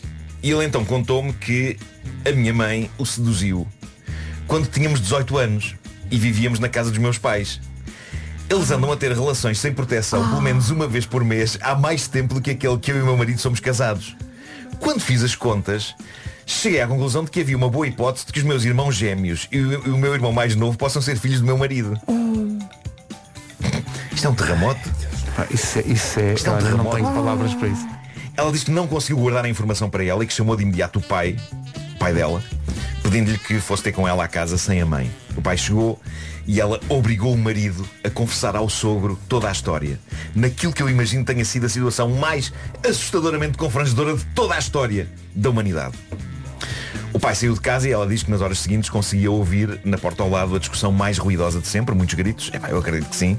E ele então contou-me que a minha mãe o seduziu quando tínhamos 18 anos e vivíamos na casa dos meus pais. Eles andam a ter relações sem proteção pelo menos uma vez por mês há mais tempo do que aquele que eu e o meu marido somos casados. Quando fiz as contas, cheguei à conclusão de que havia uma boa hipótese de que os meus irmãos gêmeos e o, meu irmão mais novo possam ser filhos do meu marido. Isto é um terremoto. Pá, Isso é, isso é, Isto é um olha, não terremoto. tenho palavras para isso. Ela disse que não conseguiu guardar a informação para ela e que chamou de imediato o pai, pai dela, pedindo-lhe que fosse ter com ela à casa sem a mãe. O pai chegou e ela obrigou o marido a confessar ao sogro toda a história. Naquilo que eu imagino tenha sido a situação mais assustadoramente confrangedora de toda a história da humanidade. O pai saiu de casa e ela diz que nas horas seguintes conseguia ouvir na porta ao lado a discussão mais ruidosa de sempre, muitos gritos. Epá, eu acredito que sim.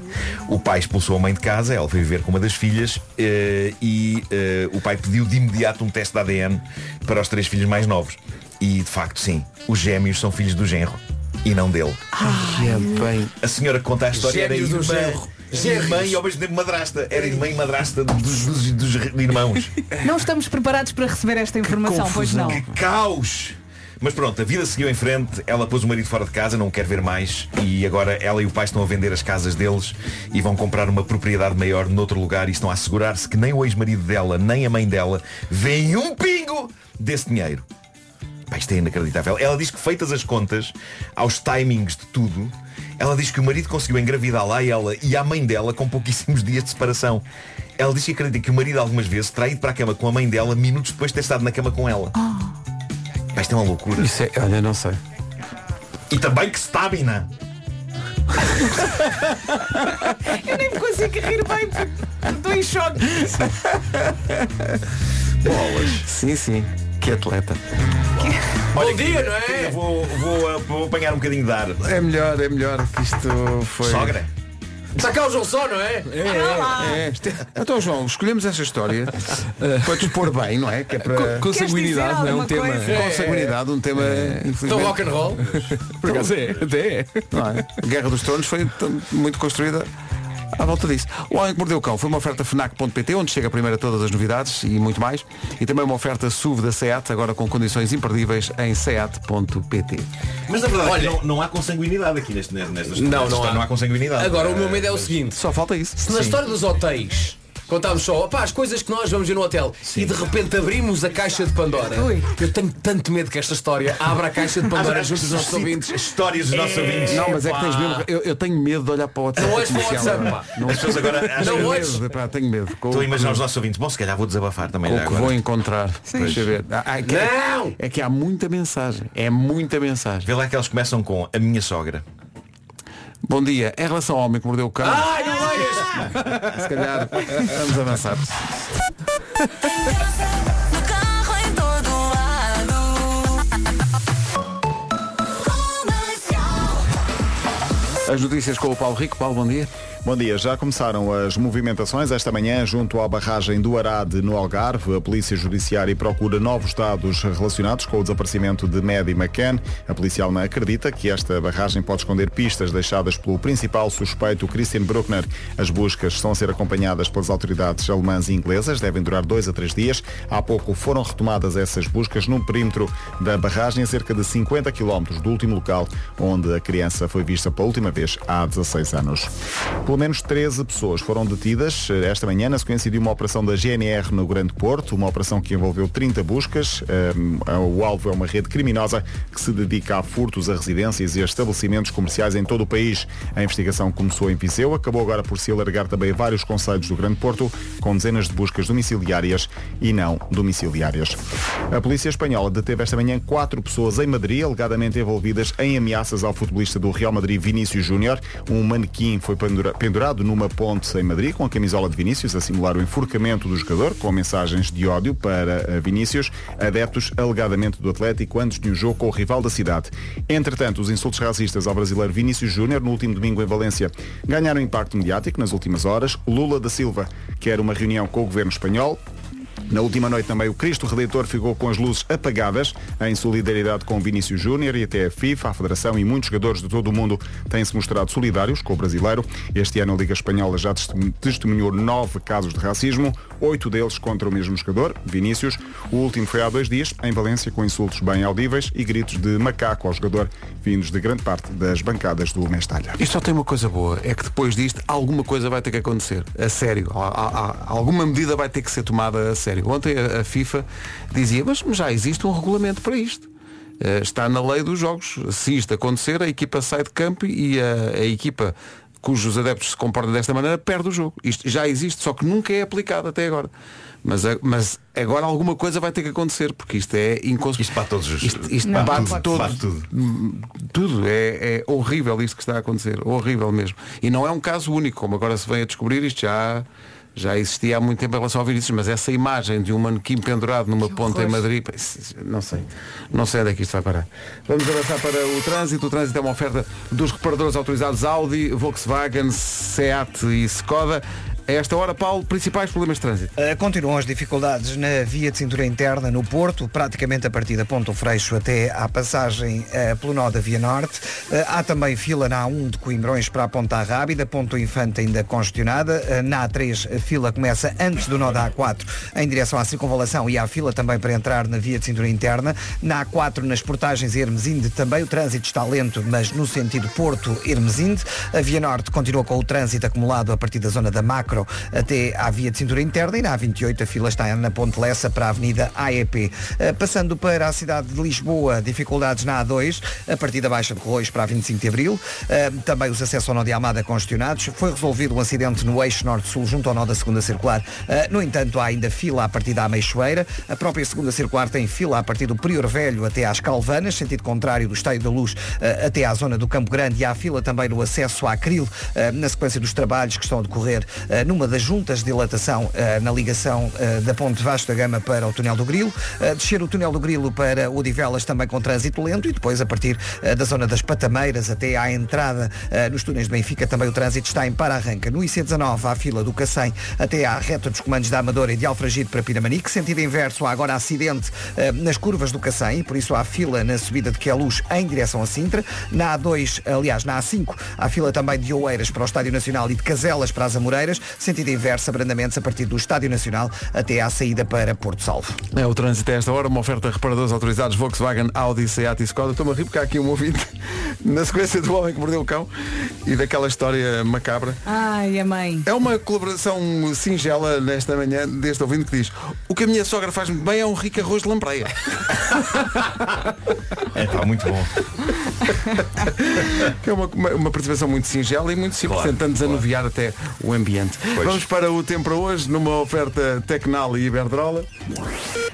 O pai expulsou a mãe de casa, ela foi viver com uma das filhas eh, e eh, o pai pediu de imediato um teste de ADN para os três filhos mais novos. E de facto sim, os gêmeos são filhos do genro e não dele. é bem. A senhora que conta a história era irmã, irmã e ao mesmo tempo madrasta. Era irmã e madrasta dos, dos- dos irmãos. [laughs] Não estamos preparados para receber esta informação, pois não. Que caos! Mas pronto, a vida seguiu em frente, ela pôs o marido fora de casa, não quer ver mais e agora ela e o pai estão a vender as casas deles e vão comprar uma propriedade maior noutro lugar e estão a assegurar-se que nem o ex-marido dela, nem a mãe dela veem um pingo desse dinheiro. Pá, isto é inacreditável. Ela diz que feitas as contas, aos timings de tudo, ela diz que o marido conseguiu engravidar lá ela e a mãe dela com pouquíssimos [laughs] dias de separação. Ela diz que acredita que o marido algumas vezes terá ido para a cama com a mãe dela minutos depois de ter estado na cama com ela. Pá, isto é uma loucura. Isso é, olha, não sei. E também que stamina. [laughs] Eu nem me consigo rir bem porque estou em choque. Bolas. Sim, sim. Que atleta. Bom dia, não é? Vou, vou, vou apanhar um bocadinho de ar. É melhor, é melhor que isto foi. Sogra? Está cá o João Só, não é? É, é. Então João, escolhemos essa história [laughs] para te expor bem, não é? Que é para... Com- consanguinidade, não é um tema. Com sanguinidade, um tema infelizmente. Então rock and roll. Por acaso é, até é. Não é? A Guerra dos Tronos foi muito construída à volta disso. O Homem que Mordeu o Cão foi uma oferta FNAC.pt, onde chega primeiro a todas as novidades e muito mais. E também uma oferta SUV da SEAT, agora com condições imperdíveis em seat.pt. Mas na verdade Olha- não, não há consanguinidade aqui neste, nesta Não, não há. não há consanguinidade. Agora o meu Eh, medo é o seguinte. Só falta isso. Se na história dos hotéis contámos só, opá, as coisas que nós vamos ver no hotel e de repente abrimos a caixa de Pandora. Eu tenho tanto medo que esta história abra a caixa de Pandora junto dos nossos sim, ouvintes. Histórias dos nossos É, ouvintes. Não, mas é que tens mesmo. Eu, eu tenho medo de olhar para o WhatsApp. Não olhes para o comercial. WhatsApp, pá. Não, As pessoas agora acham- tenho Não olhes. medo, pá, tenho medo. Com, Estou a imaginar os nossos ouvintes. Bom, se calhar vou desabafar também com o já que agora. vou encontrar. Deixa eu ver. Ah, é que, Não! É que há muita mensagem. É muita mensagem. Vê lá que elas começam com a minha sogra. Bom dia. Em relação ao homem que mordeu o cão, Ai, não leias! [laughs] se calhar vamos avançar. As notícias com o Paulo Rico. Paulo, bom dia. Bom dia, já começaram as movimentações esta manhã junto à barragem do Arade no Algarve. A Polícia Judiciária procura novos dados relacionados com o desaparecimento de Maddie McCann. A polícia alemã acredita que esta barragem pode esconder pistas deixadas pelo principal suspeito, Christian Bruckner. As buscas estão a ser acompanhadas pelas autoridades alemãs e inglesas, devem durar dois a três dias. Há pouco foram retomadas essas buscas no perímetro da barragem, a cerca de 50 quilómetros do último local onde a criança foi vista pela última vez há 16 anos. Pelo menos 13 pessoas foram detidas eh, esta manhã na sequência de uma operação da GNR no Grande Porto, uma operação que envolveu 30 buscas. Um, o alvo é uma rede criminosa que se dedica a furtos a residências e a estabelecimentos comerciais em todo o país. A investigação começou em Viseu, acabou agora por se alargar também vários conselhos do Grande Porto, com dezenas de buscas domiciliárias e não domiciliárias. A polícia espanhola deteve esta manhã quatro pessoas em Madrid, alegadamente envolvidas em ameaças ao futebolista do Real Madrid, Vinícius Júnior. Um manequim foi pendura- pendurado numa ponte em Madrid com a camisola de Vinícius a simular o enforcamento do jogador com mensagens de ódio para eh, Vinícius, adeptos alegadamente do Atlético antes de um jogo com o rival da cidade. Entretanto, os insultos racistas ao brasileiro Vinícius Júnior no último domingo em Valência ganharam impacto mediático nas últimas horas. Lula da Silva quer uma reunião com o governo espanhol na última noite também o Cristo Redentor ficou com as luzes apagadas em solidariedade com Vinícius Júnior e até a FIFA, a Federação e muitos jogadores de todo o mundo têm-se mostrado solidários com o brasileiro. Este ano a Liga Espanhola já testem- testemunhou nove casos de racismo, oito deles contra o mesmo jogador, Vinícius. O último foi há dois dias, em Valência, com insultos bem audíveis e gritos de macaco ao jogador, vindos de grande parte das bancadas do Mestalha. Isto só tem uma coisa boa, é que depois disto alguma coisa vai ter que acontecer. A sério. Alguma medida vai ter que ser tomada a sério. Ontem a, FIFA dizia, mas já existe um regulamento para isto. Eh, está na lei dos jogos. Se isto acontecer, a equipa sai de campo e a, a equipa cujos adeptos se comportam desta maneira perde o jogo. Isto já existe, só que nunca é aplicado até agora. Mas, mas agora alguma coisa vai ter que acontecer, porque isto é inconcebível. Isto para todos os. Isto, isto Não, bate, bate tudo. tudo. É, é horrível isto que está a acontecer. Horrível mesmo. E não é um caso único, como agora se vem a descobrir, isto já, já existia há muito tempo em relação ao Vinícius, mas essa imagem de um manequim pendurado numa ponta em Madrid, não sei. Não sei onde é que isto vai parar. Vamos avançar para o trânsito. O trânsito é uma oferta dos reparadores autorizados Audi, Volkswagen, Seat e Skoda. A esta hora, Paulo, principais problemas de trânsito. Uh, continuam as dificuldades na via de cintura interna no Porto, praticamente a partir da Ponto Freixo até à passagem uh, pelo nó da Via Norte. Uh, há também fila na A1 de Coimbrões para a Ponta Rábida, Ponto Infante ainda congestionada. Na A3 a fila começa antes do nó da A4 em direção à circunvalação e há fila também para entrar na via de cintura interna. Na A4 nas portagens Hermesinde também o trânsito está lento, mas no sentido Porto-Hermesinde. A Via Norte continua com o trânsito acumulado a partir da zona da Macro até à via de cintura interna e na A28 a fila está na Ponte Lessa para a Avenida AEP. Uh, passando para a cidade de Lisboa, dificuldades na A2, a partir da Baixa de Corroios para a 25 de Abril. Uh, também os acessos ao nó de Almada congestionados. Foi resolvido um acidente no eixo norte-sul junto ao nó da segunda circular. Uh, no entanto, há ainda fila a partir da Ameixoeira. A própria segunda circular tem fila a partir do Prior Velho até às Calvanas, sentido contrário do Estádio da Luz até à zona do Campo Grande e há fila também no acesso à Cril, uh, na sequência dos trabalhos que estão a decorrer numa das juntas de dilatação na ligação da Ponte Vasco da Gama para o Túnel do Grilo. descer o Túnel do Grilo para o Odivelas também com trânsito lento e depois a partir da zona das Patameiras até à entrada nos túneis de Benfica também o trânsito está em para-arranca. No IC19 há fila do Cacém até à reta dos comandos da Amadora e de Alfragide para Piramanique. Sentido inverso, há agora acidente nas curvas do Cacém e por isso há fila na subida de Queluz em direção a Sintra. Na A2, aliás, na A5, há fila também de Oeiras para o Estádio Nacional e de Caselas para as Amoreiras. Sentido inverso, abrandamentos a partir do Estádio Nacional até à saída para Porto Salvo. É o trânsito a esta hora, uma oferta a reparadores autorizados Volkswagen, Audi, Seat e Skoda. Estou-me a rir porque há aqui um ouvinte [laughs] na sequência do Homem que Mordeu o Cão e daquela história macabra. Ai, a mãe. É uma colaboração singela nesta manhã deste ouvinte que diz o que a minha sogra faz muito bem é um rico arroz de lampreia. [laughs] É pá, muito bom. [laughs] que é uma, uma, uma participação muito singela e muito simples, Claro, tentando desanuviar até o ambiente. Pois. Vamos para o tempo para hoje, numa oferta Tecnal e Iberdrola.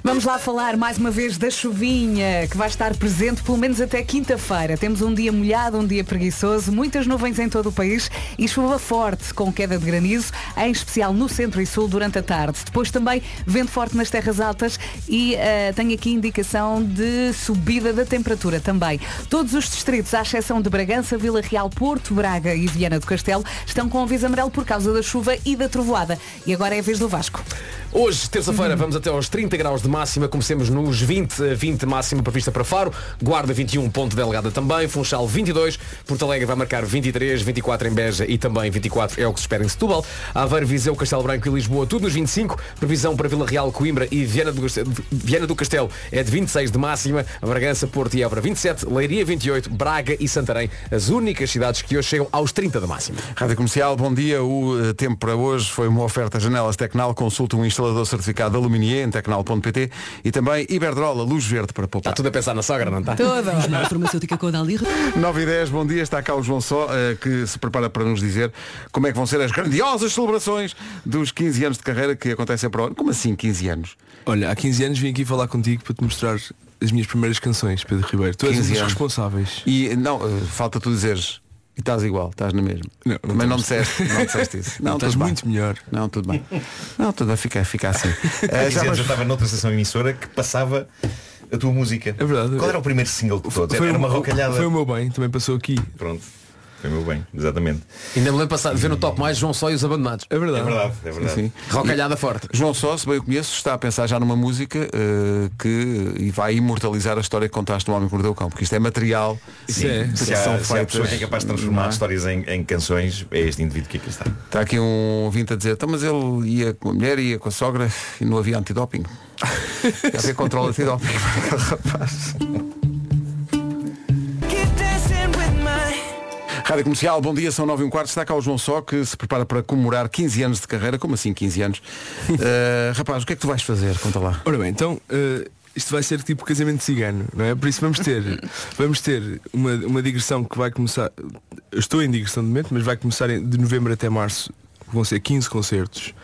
Vamos lá falar mais uma vez da chuvinha, que vai estar presente pelo menos até quinta-feira. Temos um dia molhado, um dia preguiçoso, muitas nuvens em todo o país e chuva forte, com queda de granizo, em especial no centro e sul durante a tarde. Depois também vento forte nas terras altas e eh, tenho aqui indicação de subida da temperatura também. Todos os distritos, à exceção de Bragança, Vila Real, Porto, Braga e Viana do Castelo, estão com aviso amarelo por causa da chuva e da trovoada. E agora é a vez do Vasco. Hoje, terça-feira, vamos até aos 30 graus de máxima, comecemos nos 20, eh, 20 máxima prevista para Faro, Guarda 21, Ponte Delgada também, Funchal 22, Porto Alegre vai marcar 23, 24 em Beja e também 24 é o que se espera em Setúbal, Aveiro, Viseu, Castelo Branco e Lisboa, tudo nos 25, previsão para Vila Real, Coimbra e Viana do, Viana do Castelo é de 26 de máxima, Bragança, Porto e Évora 27, Leiria 28, Braga e Santarém, as únicas cidades que hoje chegam aos 30 de máxima. Rádio Comercial, bom dia. O eh, tempo para hoje foi uma oferta Janelas Tecnal. Consulta um instalador certificado de Aluminier em tecnal.pt e também Iberdrola, luz verde para poupar. Está tudo a pensar na sogra, não está? Tudo. farmacêutica Codali. 9 e 10, bom dia. Está cá o João Só, eh, que se prepara para nos dizer como é que vão ser as grandiosas celebrações dos 15 anos de carreira que acontecem para o ano. Como assim 15 anos? Olha, há 15 anos vim aqui falar contigo para te mostrar as minhas primeiras canções, Pedro Ribeiro. Tu és um 15 dos anos. responsáveis. E não, eh, falta tu dizeres. E estás igual, estás na mesma. Não, não Mas não disseste, não [laughs] disseste isso. Não, estás tudo bem. muito melhor. Não, tudo bem. Não, tudo bem, fica, fica assim. [laughs] Quer já eu estava noutra estação emissora que passava a tua música. É verdade. Qual era o primeiro single de todos? Foi, era uma rocalhada. foi o meu bem, também passou aqui. Pronto. Foi meu bem, exatamente. Ainda me lembro passado de ver no top mais João Só e os abandonados. É verdade. É verdade, é verdade. Sim. Rocalhada forte. João Só, se bem o conheço, está a pensar já numa música eh, que e vai imortalizar a história que contaste do Homem que Mordeu o Cão, porque isto é material é. de Se que há, são se há feitas. pessoa que é capaz de transformar é? histórias em, em canções, é este indivíduo que aqui está. Está aqui um ouvinte a dizer, então mas ele ia com a mulher, ia com a sogra e não havia antidoping. [laughs] Havia controle antidoping para [laughs] [laughs] aquele rapaz. Rádio Comercial, bom dia, são 9 e um quarto. Está cá o João Só, que se prepara para comemorar 15 anos de carreira. Como assim 15 anos? [laughs] Eh, rapaz, o que é que tu vais fazer? Conta lá. Ora bem, então eh, isto vai ser tipo casamento cigano, não é? Por isso vamos ter, vamos ter uma, uma digressão que vai começar, estou em digressão de momento, mas vai começar de novembro até março. Vão ser 15 concertos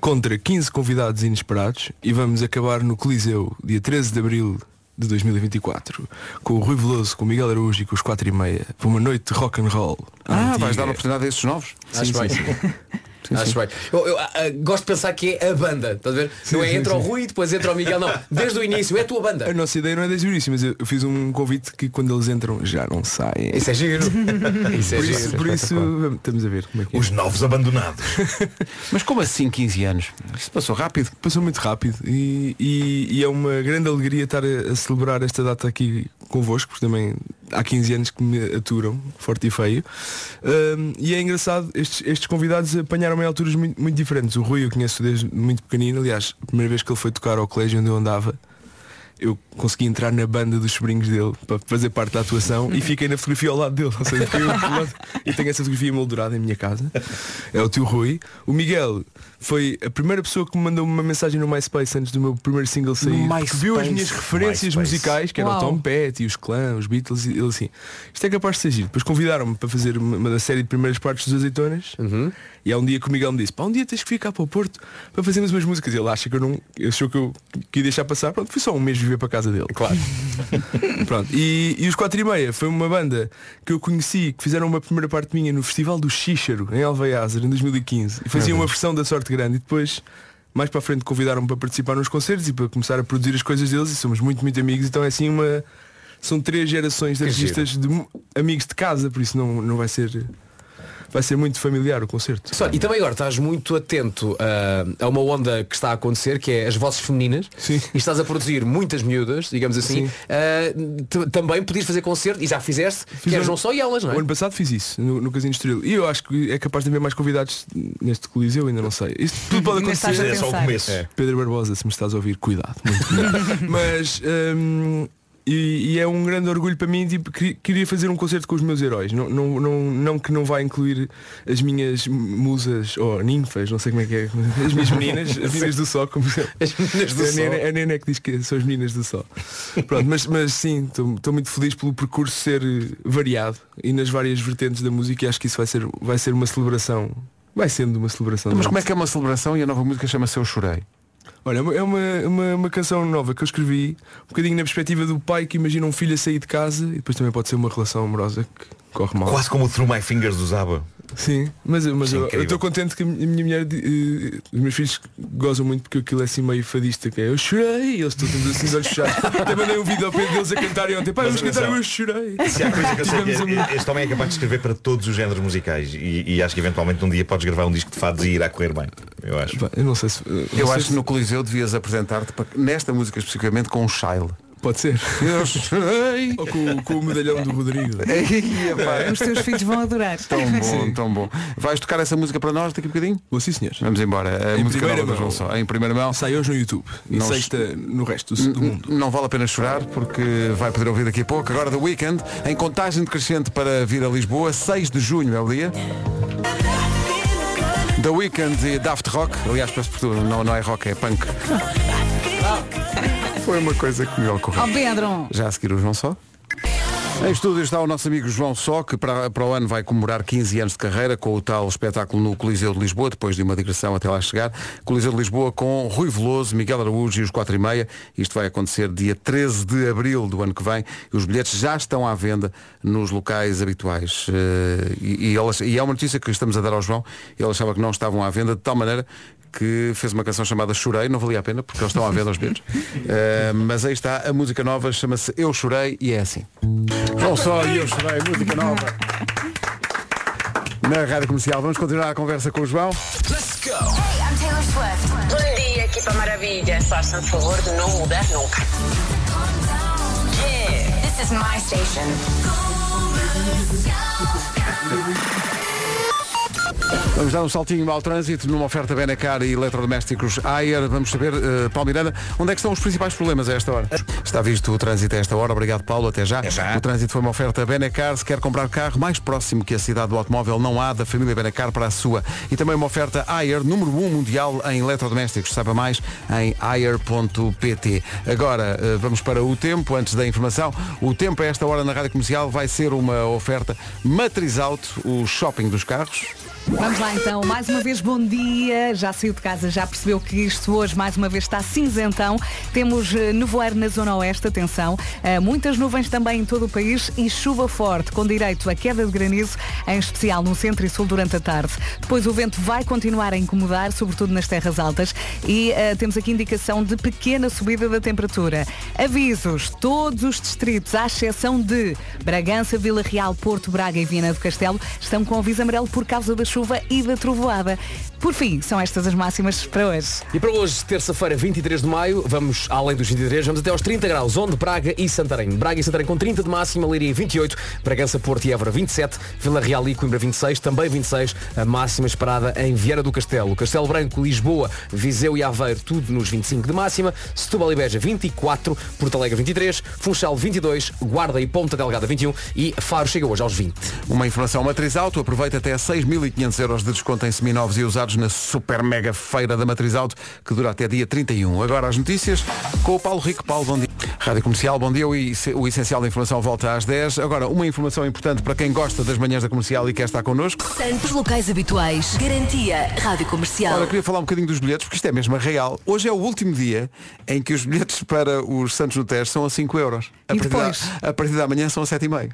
contra 15 convidados inesperados e vamos acabar no Coliseu dia 13 de Abril de 2024 com o Rui Veloso, com o Miguel Araújo e com os 4 e meia para uma noite de rock and roll. Ah, Antiga. vais dar oportunidade a esses novos? Sim, Acho sim, bem. [laughs] sim. Acho bem. Eu, eu, ah, ah, gosto de pensar que é a banda, estás a ver? não é sim, entra o sim. Rui e depois entra o Miguel, não. Desde o início, é a tua banda. A nossa ideia não é desde o início, mas eu, eu fiz um convite que quando eles entram já não saem. Isso é giro. [laughs] Isso é por giro. isso, por isso vamos- estamos a ver como é que é. Os novos abandonados. [laughs] Mas como assim 15 anos? Isso passou rápido. Passou muito rápido e, e- e é uma grande alegria estar a, a celebrar esta data aqui convosco, porque também há 15 anos que me aturam, forte e feio. Ahm, e é engraçado, estes, estes convidados em alturas muito, muito diferentes. O Rui eu conheço desde muito pequenino, aliás, a primeira vez que ele foi tocar ao colégio onde eu andava, eu consegui entrar na banda dos sobrinhos dele para fazer parte da atuação e fiquei na fotografia ao lado dele. Ou seja, ao lado- eu tenho essa fotografia moldurada em minha casa. É o tio Rui. O Miguel foi a primeira pessoa que me mandou uma mensagem no MySpace antes do meu primeiro single sair. Viu as minhas referências MySpace. musicais, que eram o Uau. Tom Petty, os Clã, os Beatles, e ele assim, isto é capaz de ser giro. Depois convidaram-me para fazer uma, uma série de primeiras partes dos azeitonas e há um dia que o Miguel me disse, pá, um dia tens que ficar para o Porto para fazermos umas músicas. E ele acha que eu não. Achou que eu que ia deixar passar. Pronto, fui só um mês viver para a casa dele. Claro. [laughs] Pronto. E, e os 4 e meia foi uma banda que eu conheci, que fizeram uma primeira parte minha no Festival do Xíxaro, em Alveiazer, em 2015. E faziam uma versão da Sorte Grande. E depois, mais para a frente, convidaram-me para participar nos concertos e para começar a produzir as coisas deles. E somos muito, muito amigos. Então é assim uma. São três gerações de artistas de amigos de casa, por isso não, não vai ser. Vai ser muito familiar o concerto. Só, e também agora estás muito atento ah, a uma onda que está a acontecer, que é as vozes femininas, Sim. e estás a produzir muitas miúdas, digamos assim. Sim. T- também podias fazer concerto, e já fizeste, Fiz queres um- não só e elas, não O é? ano passado fiz isso, no, no Casino Estoril. E eu acho que é capaz de haver mais convidados neste Coliseu, ainda não sei. Isto tudo pode acontecer. a É só o começo. Pedro Barbosa, se me estás a ouvir, cuidado, muito cuidado. [laughs] Mas hum, e, e é um grande orgulho para mim, tipo, que- queria fazer um concerto com os meus heróis. Não, não, não, não que não vai incluir as minhas musas ou ninfas, não sei como é que é. As minhas meninas, as meninas do sol, como As meninas do a sol. Nena, a Nena é que diz que são as meninas do sol. Pronto, mas, mas sim, estou muito feliz pelo percurso ser eh, variado e nas várias vertentes da música e acho que isso vai ser, vai ser uma celebração. Vai sendo uma celebração. Mas como é que é uma celebração e a nova música chama-se Eu Chorei? Olha, é uma, uma, uma canção nova que eu escrevi, um bocadinho na perspectiva do pai que imagina um filho a sair de casa e depois também pode ser uma relação amorosa que corre mal. Quase como o Through My Fingers do Zaba. Sim, mas, mas Isso é eu estou contente que a minha mulher, eh, os meus filhos gozam muito porque aquilo é assim meio fadista, que é eu chorei, eles estão todos assim de olhos fechados. [laughs] Até mandei um vídeo ao pé deles a cantarem ontem, Mas vamos cantar eu chorei. Se há coisa que eu sei que é- este homem é capaz de escrever para todos os géneros musicais e, e acho que eventualmente um dia podes gravar um disco de fados e irá correr bem. Eu acho. Pá, Eu não sei se. não Eu sei acho se- que no Coliseu devias apresentar-te nesta música especificamente com um Shile. Pode ser. Eu chorei. Ou com, com o medalhão do Rodrigo. [laughs] Ei, epá, Os teus filhos vão adorar. Tão bom, tão bom. Vais tocar essa música para nós daqui a bocadinho? Bom, sim senhores. Vamos embora. A Em música primeira nova do mão. João Só. Em primeira mão. Sai hoje no YouTube e Não- sexta no resto do, do mundo. Não vale a pena chorar porque vai poder ouvir daqui a pouco. Agora The Weekend, em contagem decrescente para vir a Lisboa, 6 de junho é o dia. The Weekend e Daft Rock, aliás, peço por tudo, não, não é rock, é punk. Foi uma coisa que me ocorreu. Ó Pedro. Já a seguir o João Só. Em estúdio está o nosso amigo João Só, que para, para o ano vai comemorar 15 anos de carreira com o tal espetáculo no Coliseu de Lisboa, depois de uma digressão até lá chegar. Coliseu de Lisboa com Rui Veloso, Miguel Araújo e os 4 e meia. Isto vai acontecer dia 13 de abril do ano que vem. E os bilhetes já estão à venda nos locais habituais. Eh, E, e, elas- e é uma notícia que estamos a dar ao João. Ele achava que não estavam à venda de tal maneira que fez uma canção chamada Chorei, não valia a pena porque eles estão à venda aos bilhetes. [laughs] Eh, mas aí está, a música nova chama-se Eu Chorei e é assim. João Só e Eu Chorei, música nova. Na Rádio Comercial, vamos continuar a conversa com o João. Let's go! I'm Taylor Swift. Bom dia, equipa maravilha. Façam favor de não mudar nunca. Yeah. This is my station. Vamos dar um saltinho ao trânsito numa oferta Benacar e eletrodomésticos Ayer. Vamos saber, uh, Paulo Miranda, onde é que estão os principais problemas a esta hora? Está visto o trânsito a esta hora. Obrigado, Paulo. Até já. O trânsito foi uma oferta Benacar. Se quer comprar carro mais próximo que a cidade do automóvel, não há da família Benacar para a sua. E também uma oferta Ayer, número 1 mundial em eletrodomésticos. Saiba mais em ayer.pt. Agora, uh, vamos para o tempo, antes da informação. O tempo a esta hora na Rádio Comercial vai ser uma oferta Matriz Auto, o shopping dos carros. Vamos lá então, mais uma vez bom dia. Já saiu de casa, já percebeu que isto hoje mais uma vez está cinzentão. Temos eh, nevoeiro na zona oeste, atenção. Eh, muitas nuvens também em todo o país e chuva forte, com direito a queda de granizo, em especial no centro e sul durante a tarde. Depois o vento vai continuar a incomodar, sobretudo nas terras altas, e eh, temos aqui indicação de pequena subida da temperatura. Avisos, todos os distritos, à exceção de Bragança, Vila Real, Porto, Braga e Viana do Castelo, estão com aviso amarelo por causa da chuva e da trovoada. Por fim, são estas as máximas para hoje. E para hoje, terça-feira, 23 de maio, vamos além dos 23, vamos até aos 30 graus, onde Braga e Santarém. Braga e Santarém com 30 de máxima, Leiria 28, Bragança, Porto e Évora 27, Vila Real e Coimbra 26, também 26, a máxima esperada em Vieira do Castelo. Castelo Branco, Lisboa, Viseu e Aveiro, tudo nos 25 de máxima, Setúbal e Beja 24, Porto Alegre 23, Funchal 22, Guarda e Ponta Delgada 21 e Faro chega hoje aos 20. Uma informação Matriz Auto, aproveita até 6.500 euros de desconto em seminovos e na super mega feira da Matriz Auto, que dura até dia 31. Agora as notícias com o Paulo Rico. Paulo, bom dia. Rádio Comercial, bom dia. O es- O essencial da informação volta às 10. Agora, uma informação importante para quem gosta das manhãs da comercial e quer estar connosco. Santos locais habituais. Garantia Rádio Comercial. Ora, queria falar um bocadinho dos bilhetes, porque isto é mesmo a real. Hoje é o último dia em que os bilhetes para os Santos no Teste são a 5 euros. A E partir, depois? da, a partir da manhã são a 7,5.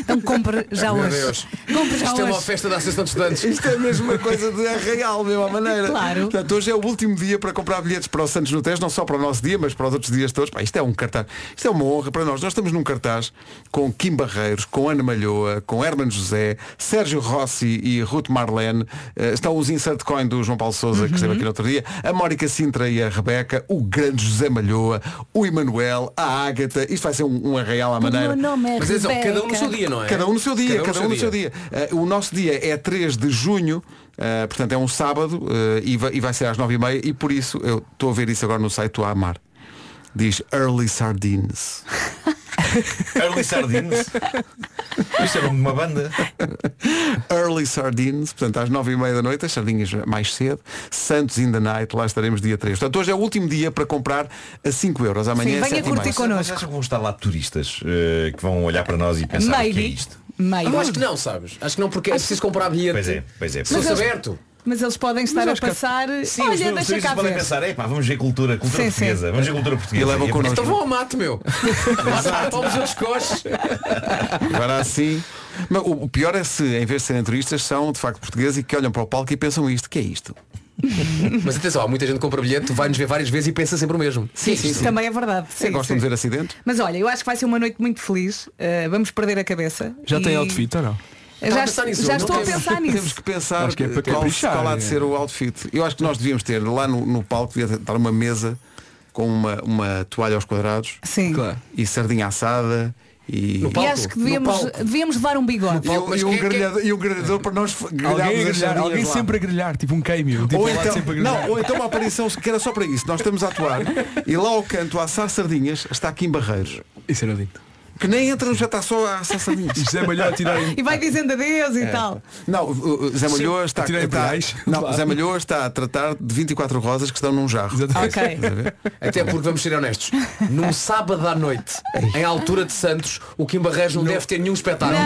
Então compre já hoje. Compre já Isto é hoje. uma festa da Associação de Estudantes. Isto é mesmo uma coisa de arraial, mesmo à [laughs] maneira. Claro. Portanto, hoje é o último dia para comprar bilhetes para o Santos no Teste, não só para o nosso dia, mas para os outros dias todos. Pá, isto é um cartaz. Isto é uma honra para nós. Nós estamos num cartaz com Kim Barreiros, com Ana Malhoa, com Herman José, Sérgio Rossi e Ruth Marlene. Eh, estão os insert coin do João Paulo Souza, que esteve aqui no outro dia, a Mónica Sintra e a Rebeca, o grande José Malhoa, o Emanuel, a Ágata. Isto vai ser um, um arraial à maneira. meu nome é Mas atenção, Rebeca. cada um no seu dia, não é? Cada um no seu dia, cada, um no seu dia. Eh, o nosso dia é 3 de junho, eh, portanto é um sábado eh, e, vai, e vai ser às 9h30 e por isso eu estou a ver isso agora no site do Amar. Diz Early Sardines. [laughs] Early Sardines. Isto é nome de uma banda. Early Sardines, portanto às 9h30 da noite, as sardinhas mais cedo. Santos in the Night, lá estaremos dia 3. Portanto hoje é o último dia para comprar a 5 euros. Amanhã Sim, é venha 7 e connosco. Mas acham que vão estar lá turistas eh, que vão olhar para nós e pensar o que é isto? Maybe. Eu acho que não, sabes? Acho que não, porque é preciso comprar bilhete. Pois é, pois é. Se fosse Mas eles- aberto. Mas eles podem estar a que- passar. Sim, Olha, os, os deixa turistas cá podem ver. pensar, é pá, vamos ver cultura, cultura Sim, sim. portuguesa, vamos ver cultura portuguesa. E levam a connosco. Então vão ao mato, meu. Vamos aos coches. Agora assim. Mas o o pior é se, em vez de serem turistas, são de facto portugueses e que olham para o palco e pensam isto. que é isto? [laughs] Mas atenção, há muita gente que compra bilhete, vai-nos ver várias vezes e pensa sempre o mesmo. Sim, Também é verdade. Sim, Gostam sim. de ver acidentes? Mas olha, eu acho que vai ser uma noite muito feliz. Uh, vamos perder a cabeça. Já tem E- outfit ou não? Já, Estava a pensar nisso, já não estou a temos- pensar nisso. Temos que pensar que é para qual, caprichar, qual há de é. ser o outfit. Eu acho que nós devíamos ter lá no, no palco, devia estar uma mesa com uma, uma toalha aos quadrados Sim. Claro. e sardinha assada e, No E palco, acho que no devíamos, palco. devíamos levar um bigode. e, um- Mas e um quem- quem- grelhador, e um grelhador para nós Alguém, grelhar, alguém sempre a grelhar, tipo um cameo. Tipo ou então, sempre a grelhar. não, ou então uma aparição que era só para isso. Nós estamos a atuar e lá ao canto a assar sardinhas está aqui em Barreiros. Isso era lindo. Que nem entra, já está só a. E [laughs] José Malhar a tirar E vai dizendo adeus e tal. Não, Zé Malhoa está, a tirar está- não, Claro. Zé Malhoa está a tratar de 24 rosas que estão num jarro. Até porque vamos ser honestos, num sábado à noite, em altura de Santos, o Kim Barreiros não, deve ter nenhum espetáculo.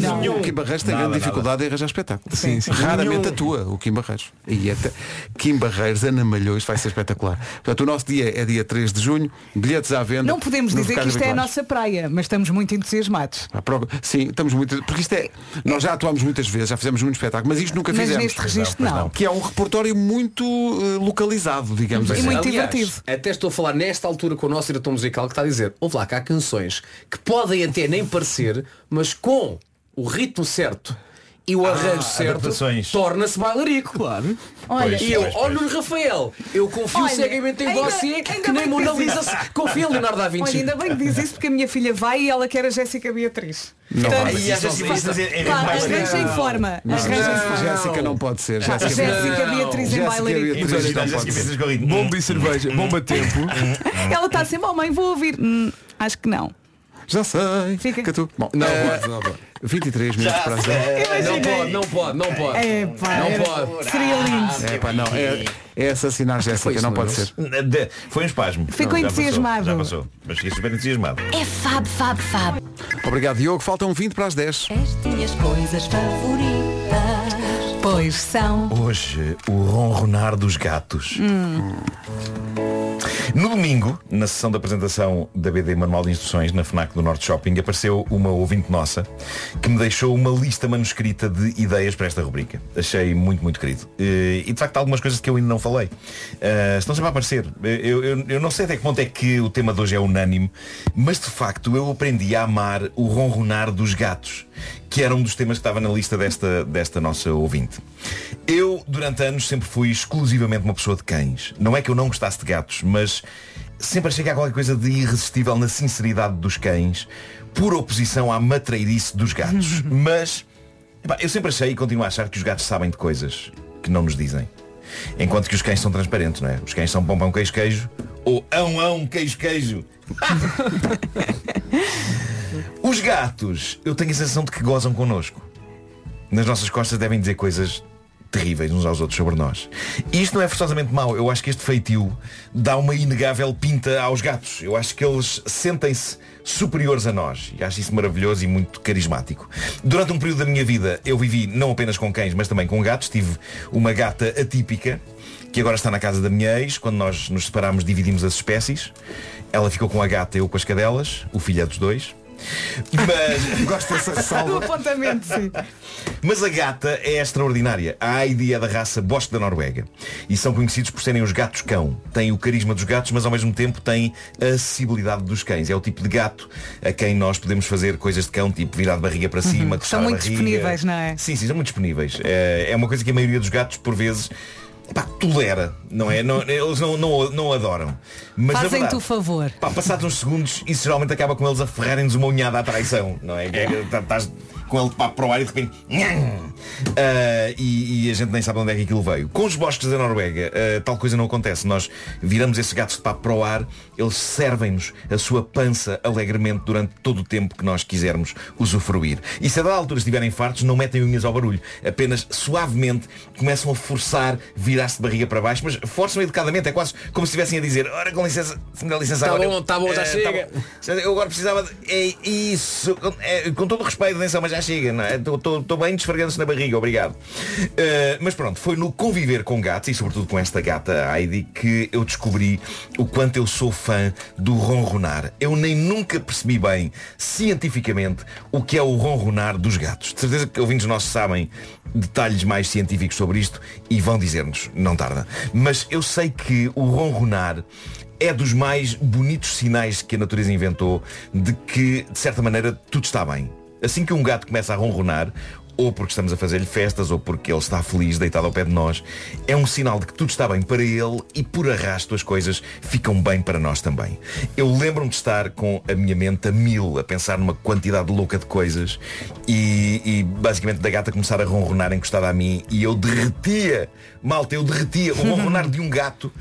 Não, não. O Kim Barreiros tem Nada, grande nada. dificuldade em arranjar espetáculo. Sim, sim. Raramente Nenhum. atua o Kim Barreiros. E até Kim Barreiros, Ana Malhões, vai ser espetacular. Portanto, o nosso dia é dia 3 de junho, bilhetes à venda. Não podemos dizer que isto é a nossa praia, mas estamos muito entusiasmados. Prova- Sim, estamos muito. Porque isto é. Nós já atuámos muitas vezes, já fizemos muito espetáculo, mas isto nunca Mas fizemos. neste registro não. não. Que é um repertório muito eh, localizado, digamos E assim. muito Aliás, divertido. Até estou a falar nesta altura com o nosso diretor musical que está a dizer, ouve lá que há canções que podem até nem parecer, mas com o ritmo certo e o arranjo certo, adaptações. torna-se bailarico. Claro. Olha, Pois. E eu, ó Nuno Rafael, eu confio Olha, cegamente em ainda- você ainda que nem Mona Lisa confia em Leonardo da Olha, Vinci. ainda bem que diz isso porque a minha filha vai e ela quer a Jéssica Beatriz. Não Portanto, vai. E faça- isso é- é em forma. Arranja em forma. Jéssica não pode ser. Jéssica, Jéssica. Beatriz em Jéssica bailarico. Beatriz olha. Bomba e cerveja, bomba tempo. Ela está sempre, oh mãe, vou ouvir. Hum, acho que não. Já sei. Fica. Que tu... Bom, Não pode, não pode. 23 minutos para as 10. Não pode, não pode, não pode. É pá, Não era- pode. seria lindo. É pá, não. É, é assassinar Jéssica, não não pode é ser. De- Foi um espasmo. Ficou Já passou, entusiasmado. Já passou. Mas fiquei super entusiasmado. É Fab, Fab, Fab. Obrigado, Diogo. Faltam 20 para as 10. As minhas coisas favoritas. Pois são. Hoje, o ronronar dos gatos. Hum. No domingo, na sessão de apresentação da BD Manual de Instruções na FNAC do Norte Shopping, apareceu uma ouvinte nossa que me deixou uma lista manuscrita de ideias para esta rubrica. Achei muito, muito querido. E de facto há algumas coisas que eu ainda não falei. Eh, estão sempre a aparecer. Eu, eu- eu não sei até que ponto é que o tema de hoje é unânime, mas de facto eu aprendi a amar o ronronar dos gatos, que era um dos temas que estava na lista desta, desta nossa ouvinte. Eu, durante anos, sempre fui exclusivamente uma pessoa de cães. Não é que eu não gostasse de gatos, mas sempre achei que há qualquer coisa de irresistível na sinceridade dos cães, por oposição à matreirice dos gatos. [laughs] mas epá, eu sempre achei e continuo a achar que os gatos sabem de coisas que não nos dizem. Enquanto que os cães são transparentes, não é? Os cães são pão pão queijo queijo ou ão ão queijo queijo. [laughs] Os gatos, eu tenho a sensação de que gozam connosco. Nas nossas costas devem dizer coisas terríveis uns aos outros sobre nós. E isto não é forçosamente mau. Eu acho que este feitio dá uma inegável pinta aos gatos. Eu acho que eles sentem-se superiores a nós. E acho isso maravilhoso e muito carismático. Durante um período da minha vida, eu vivi não apenas com cães, mas também com gatos. Tive uma gata atípica, que agora está na casa da minha ex. Quando nós nos separámos, dividimos as espécies. Ela ficou com a gata, eu com as cadelas. O filho é dos dois. Mas gosto dessa [laughs] Do ressalva. apontamento, sim. Mas a gata é extraordinária. A Heidi é da raça Bosque da Noruega. E são conhecidos por serem os gatos cão. Têm o carisma dos gatos, mas ao mesmo tempo têm a acessibilidade dos cães. É o tipo de gato a quem nós podemos fazer coisas de cão, tipo virar de barriga para cima, Uhum. São muito disponíveis, não é? Sim, sim, são muito disponíveis. É é uma coisa que a maioria dos gatos, por vezes, epá, tolera, não é? Não- eles não, não, não adoram. Mas Fazem-te verdade, o favor. Pá, passados uns segundos, isso geralmente acaba com eles a ferrarem-nos uma unhada à traição, não é? É tá- Estás com ele para o ar e de repente. Ah, e, e a gente nem sabe de onde é que aquilo veio. Com os bosques da Noruega, ah, tal coisa não acontece. Nós viramos esses gatos de papo para o ar, eles servem-nos a sua pança alegremente durante todo o tempo que nós quisermos usufruir. E se a dada altura estiverem fartos, não metem unhas ao barulho. Apenas suavemente começam a forçar virar-se de barriga para baixo, mas forçam educadamente. É quase como se estivessem a dizer, ora com licença, me dá licença Tá agora. bom, eu- tá bom, já eh, chega." bom. Eu agora precisava de... É isso. Com, é, com todo o respeito, atenção, mas já chega. não é? Estou bem desfregando-se na barriga, obrigado. Eh, mas pronto, foi no conviver com gatos e sobretudo com esta gata Heidi que eu descobri o quanto eu sou fã do ronronar. Eu nem nunca percebi bem, cientificamente, o que é o ronronar dos gatos. De certeza que ouvintes nossos sabem detalhes mais científicos sobre isto e vão dizer-nos, não tarda. Mas eu sei que o ronronar é dos mais bonitos sinais que a natureza inventou de que, de certa maneira, tudo está bem. Assim que um gato começa a ronronar, ou porque estamos a fazer-lhe festas, ou porque ele está feliz deitado ao pé de nós, é um sinal de que tudo está bem para ele e por arrasto as coisas ficam bem para nós também. Eu lembro-me de estar com a minha mente a mil, a pensar numa quantidade louca de coisas e, e basicamente da gata começar a ronronar encostada a mim e eu derretia, malta, eu derretia. O ronronar de um gato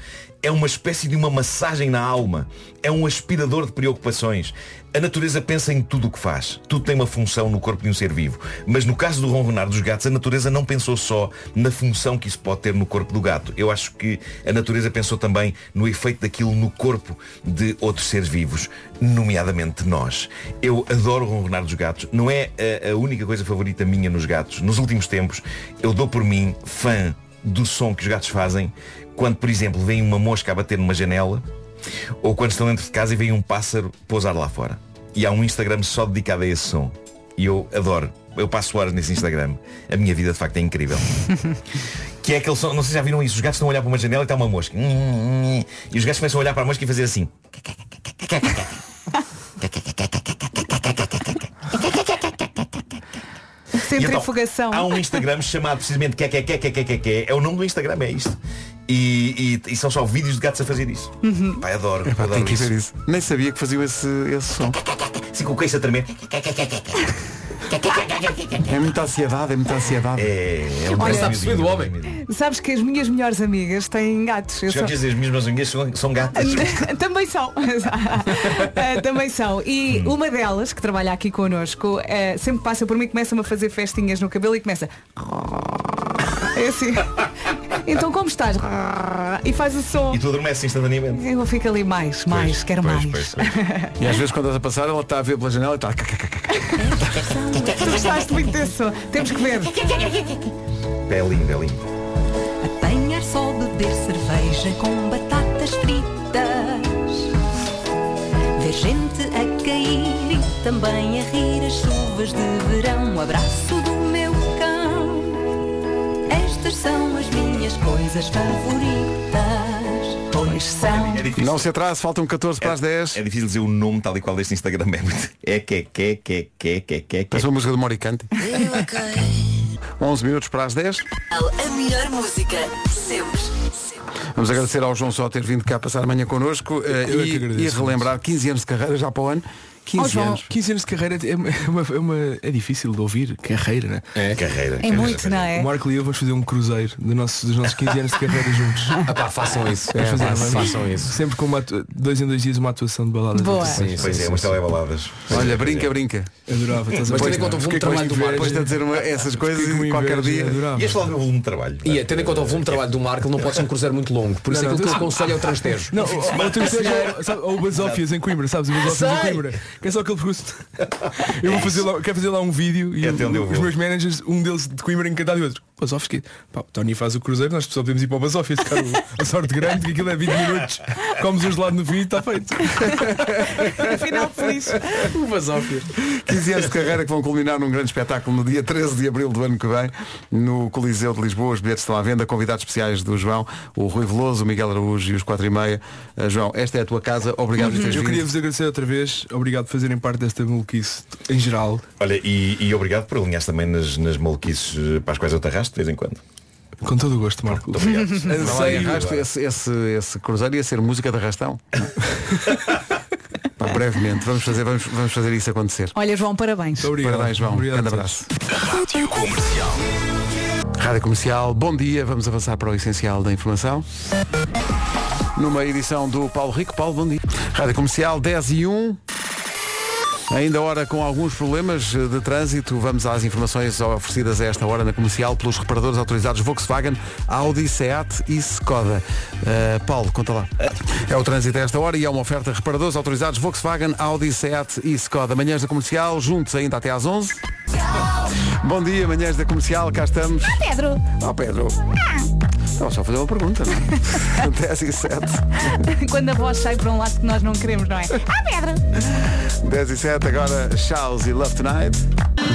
é uma espécie de uma massagem na alma. É um aspirador de preocupações. A natureza pensa em tudo o que faz. Tudo tem uma função no corpo de um ser vivo. Mas no caso do ronronar dos gatos, a natureza não pensou só na função que isso pode ter no corpo do gato. Eu acho que a natureza pensou também no efeito daquilo no corpo de outros seres vivos, nomeadamente nós. Eu adoro ronronar dos gatos. Não é a, a única coisa favorita minha nos gatos. Nos últimos tempos, eu dou por mim fã do som que os gatos fazem quando, por exemplo, vem uma mosca a bater numa janela ou quando estão dentro de casa e vem um pássaro pousar lá fora. E há um Instagram só dedicado a esse som. E eu adoro. Eu passo horas nesse Instagram. A minha vida de facto é incrível. [laughs] que é aquele som, não sei se já viram isso, os gatos estão a olhar para uma janela e está uma mosca. E os gatos começam a olhar para a mosca e fazer assim. [laughs] Centrifugação. Então, há um Instagram [laughs] chamado precisamente que, que, que, que, que, que, que, é o nome do Instagram, é isto. E, e- e são só vídeos de gatos a fazer isso. Uhum. Pai, adoro. Epá, adoro tem que ver isso. Nem sabia que faziam esse, esse som. Sim, com o queixo a tremer. [laughs] É muita ansiedade, é muita ansiedade. É, é um Olha, está perceber do homem. Sabes que as minhas melhores amigas têm gatos. Eu Já sou- dizer, as mesmas unhas são, são gatas. [laughs] Também são. [laughs] Eh, Também são. E Hum. uma delas, que trabalha aqui connosco, eh, sempre passa por mim e começa-me a fazer festinhas no cabelo e começa. É assim. Então como estás? E faz o som. E tu adormeces instantaneamente. Eu fico ali mais, mais, quero pois, mais. pois, pois. [laughs] E às vezes quando estás a passar, ela está a ver pela janela e está. Tu gostaste muito desse som. Temos que ver. É lindo, é. Apanhar só beber cerveja com batatas fritas. Ver gente a cair e também a rir as chuvas de verão. O abraço do meu cão. Estas são as minhas coisas favoritas. Pois são. É difícil. Não se atrase, faltam 14 para as 10. É difícil dizer o nome tal e qual deste Instagram. É muito. É que, que, que, que, que, que, que. Parece uma música do Moricante. 11 minutos para as 10. A melhor música sempre. Vamos agradecer ao João Só ter vindo cá passar a manhã connosco eh, Eu é que e, agradeço e relembrar 15 anos de carreira já para o ano. 15 anos. 15 anos de carreira é, uma, é, uma- é difícil de ouvir. Carreira, né? É. Carreira. É muito, não é? O Marco e eu vamos fazer um cruzeiro do nosso- dos nossos 15 anos de carreira juntos. [laughs] Ah pá, façam isso. Vamos É, fazer, vamos. façam isso. Sempre com uma atua- dois em dois dias uma atuação de baladas. Boa. Sim, Pois sim, é, umas telebaladas. Olha, brinca, brinca. Adorava. estás a Mas tendo em conta o volume de trabalho do. Marco. Depois de dizer uma- essas coisas e qualquer dia. E este logo o volume de trabalho. E tendo em conta o volume de trabalho do Marco, ele não pode ser um cruzeiro muito longo. Por isso Não, aquilo que eu aconselho é o Transtejo. Não, ou- ou tu seja, sabe, ou o Basófias em Coimbra, sabes? O Basófias em. Coimbra. Que é só aquele percurso. Eu vou fazer lá, quero fazer lá um vídeo e É os meus managers, um deles de Coimbra encantado e outro. Basófias que pá, o Tony faz o cruzeiro, nós só podemos ir para o o- a sorte grande que aquilo é 20 minutos. Comes uns lado no fim e está feito. Final feliz. O Basófias. 15 anos de carreira que vão culminar num grande espetáculo no dia 13 de abril do ano que vem, no Coliseu de Lisboa. Os bilhetes estão à venda, convidados especiais do João, o Rui Veloso, o Miguel Araújo e os 4 e meia. Uh, João, esta é a tua casa, obrigado por teres Eu queria vos agradecer outra vez, obrigado por fazerem parte desta maluquice em geral. Olha, e, e obrigado por alinhar também nas, nas maluquices eh, para as quais eu te arrasto de vez em quando. Com todo o gosto, Marco. Muito obrigado. [laughs] Anseio- arrasto, esse, esse, esse cruzeiro ia ser música de arrastão. [laughs] Pá, brevemente, vamos fazer, vamos, vamos fazer isso acontecer. Olha, João, parabéns. Obrigado. Parabéns, João. Obrigado Grande abraço. Rádio Comercial. Rádio Comercial, bom dia, vamos avançar para o essencial da informação. Numa edição do Paulo Rico. Paulo, bom dia. Rádio Comercial 10 e 1. Ainda hora com alguns problemas de trânsito, vamos às informações oferecidas a esta hora na comercial pelos reparadores autorizados Volkswagen, Audi, Seat e Skoda. Eh, Paulo, conta lá. É o trânsito a esta hora e é uma oferta reparadores autorizados Volkswagen, Audi, Seat e Skoda. Manhãs da comercial, juntos ainda até às 11. Bom dia, manhãs da comercial, cá estamos. Pedro. Ó Pedro. Estava só fazer uma pergunta, não é? 10 e 7. Quando a voz sai para um lado que nós não queremos, não é? Ah, Pedro. 10 e 7, agora Charles e Love Tonight.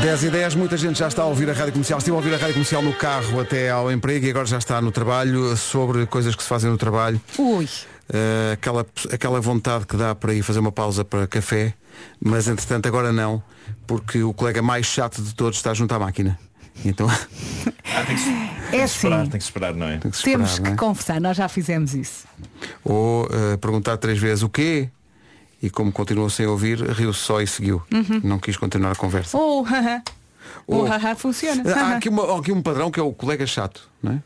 10 e 10, muita gente já está a ouvir a Rádio Comercial. Estive a ouvir a Rádio Comercial no carro até ao emprego e agora já está no trabalho sobre coisas que se fazem no trabalho. Ui. Eh, aquela, aquela vontade que dá para ir fazer uma pausa para café, mas entretanto agora não, porque o colega mais chato de todos está junto à máquina. Então [laughs] Ah, tem que, É tem que esperar, assim. tem que esperar, não é? tem que se Temos esperar, que não é? confessar, nós já fizemos isso. Ou eh, perguntar três vezes o quê? E como continuou sem ouvir, riu-se só e seguiu. Uhum. Não quis continuar a conversa. Ou, haha. O Ou- haha funciona. Há aqui, uma- há aqui um padrão que é o colega chato, não é?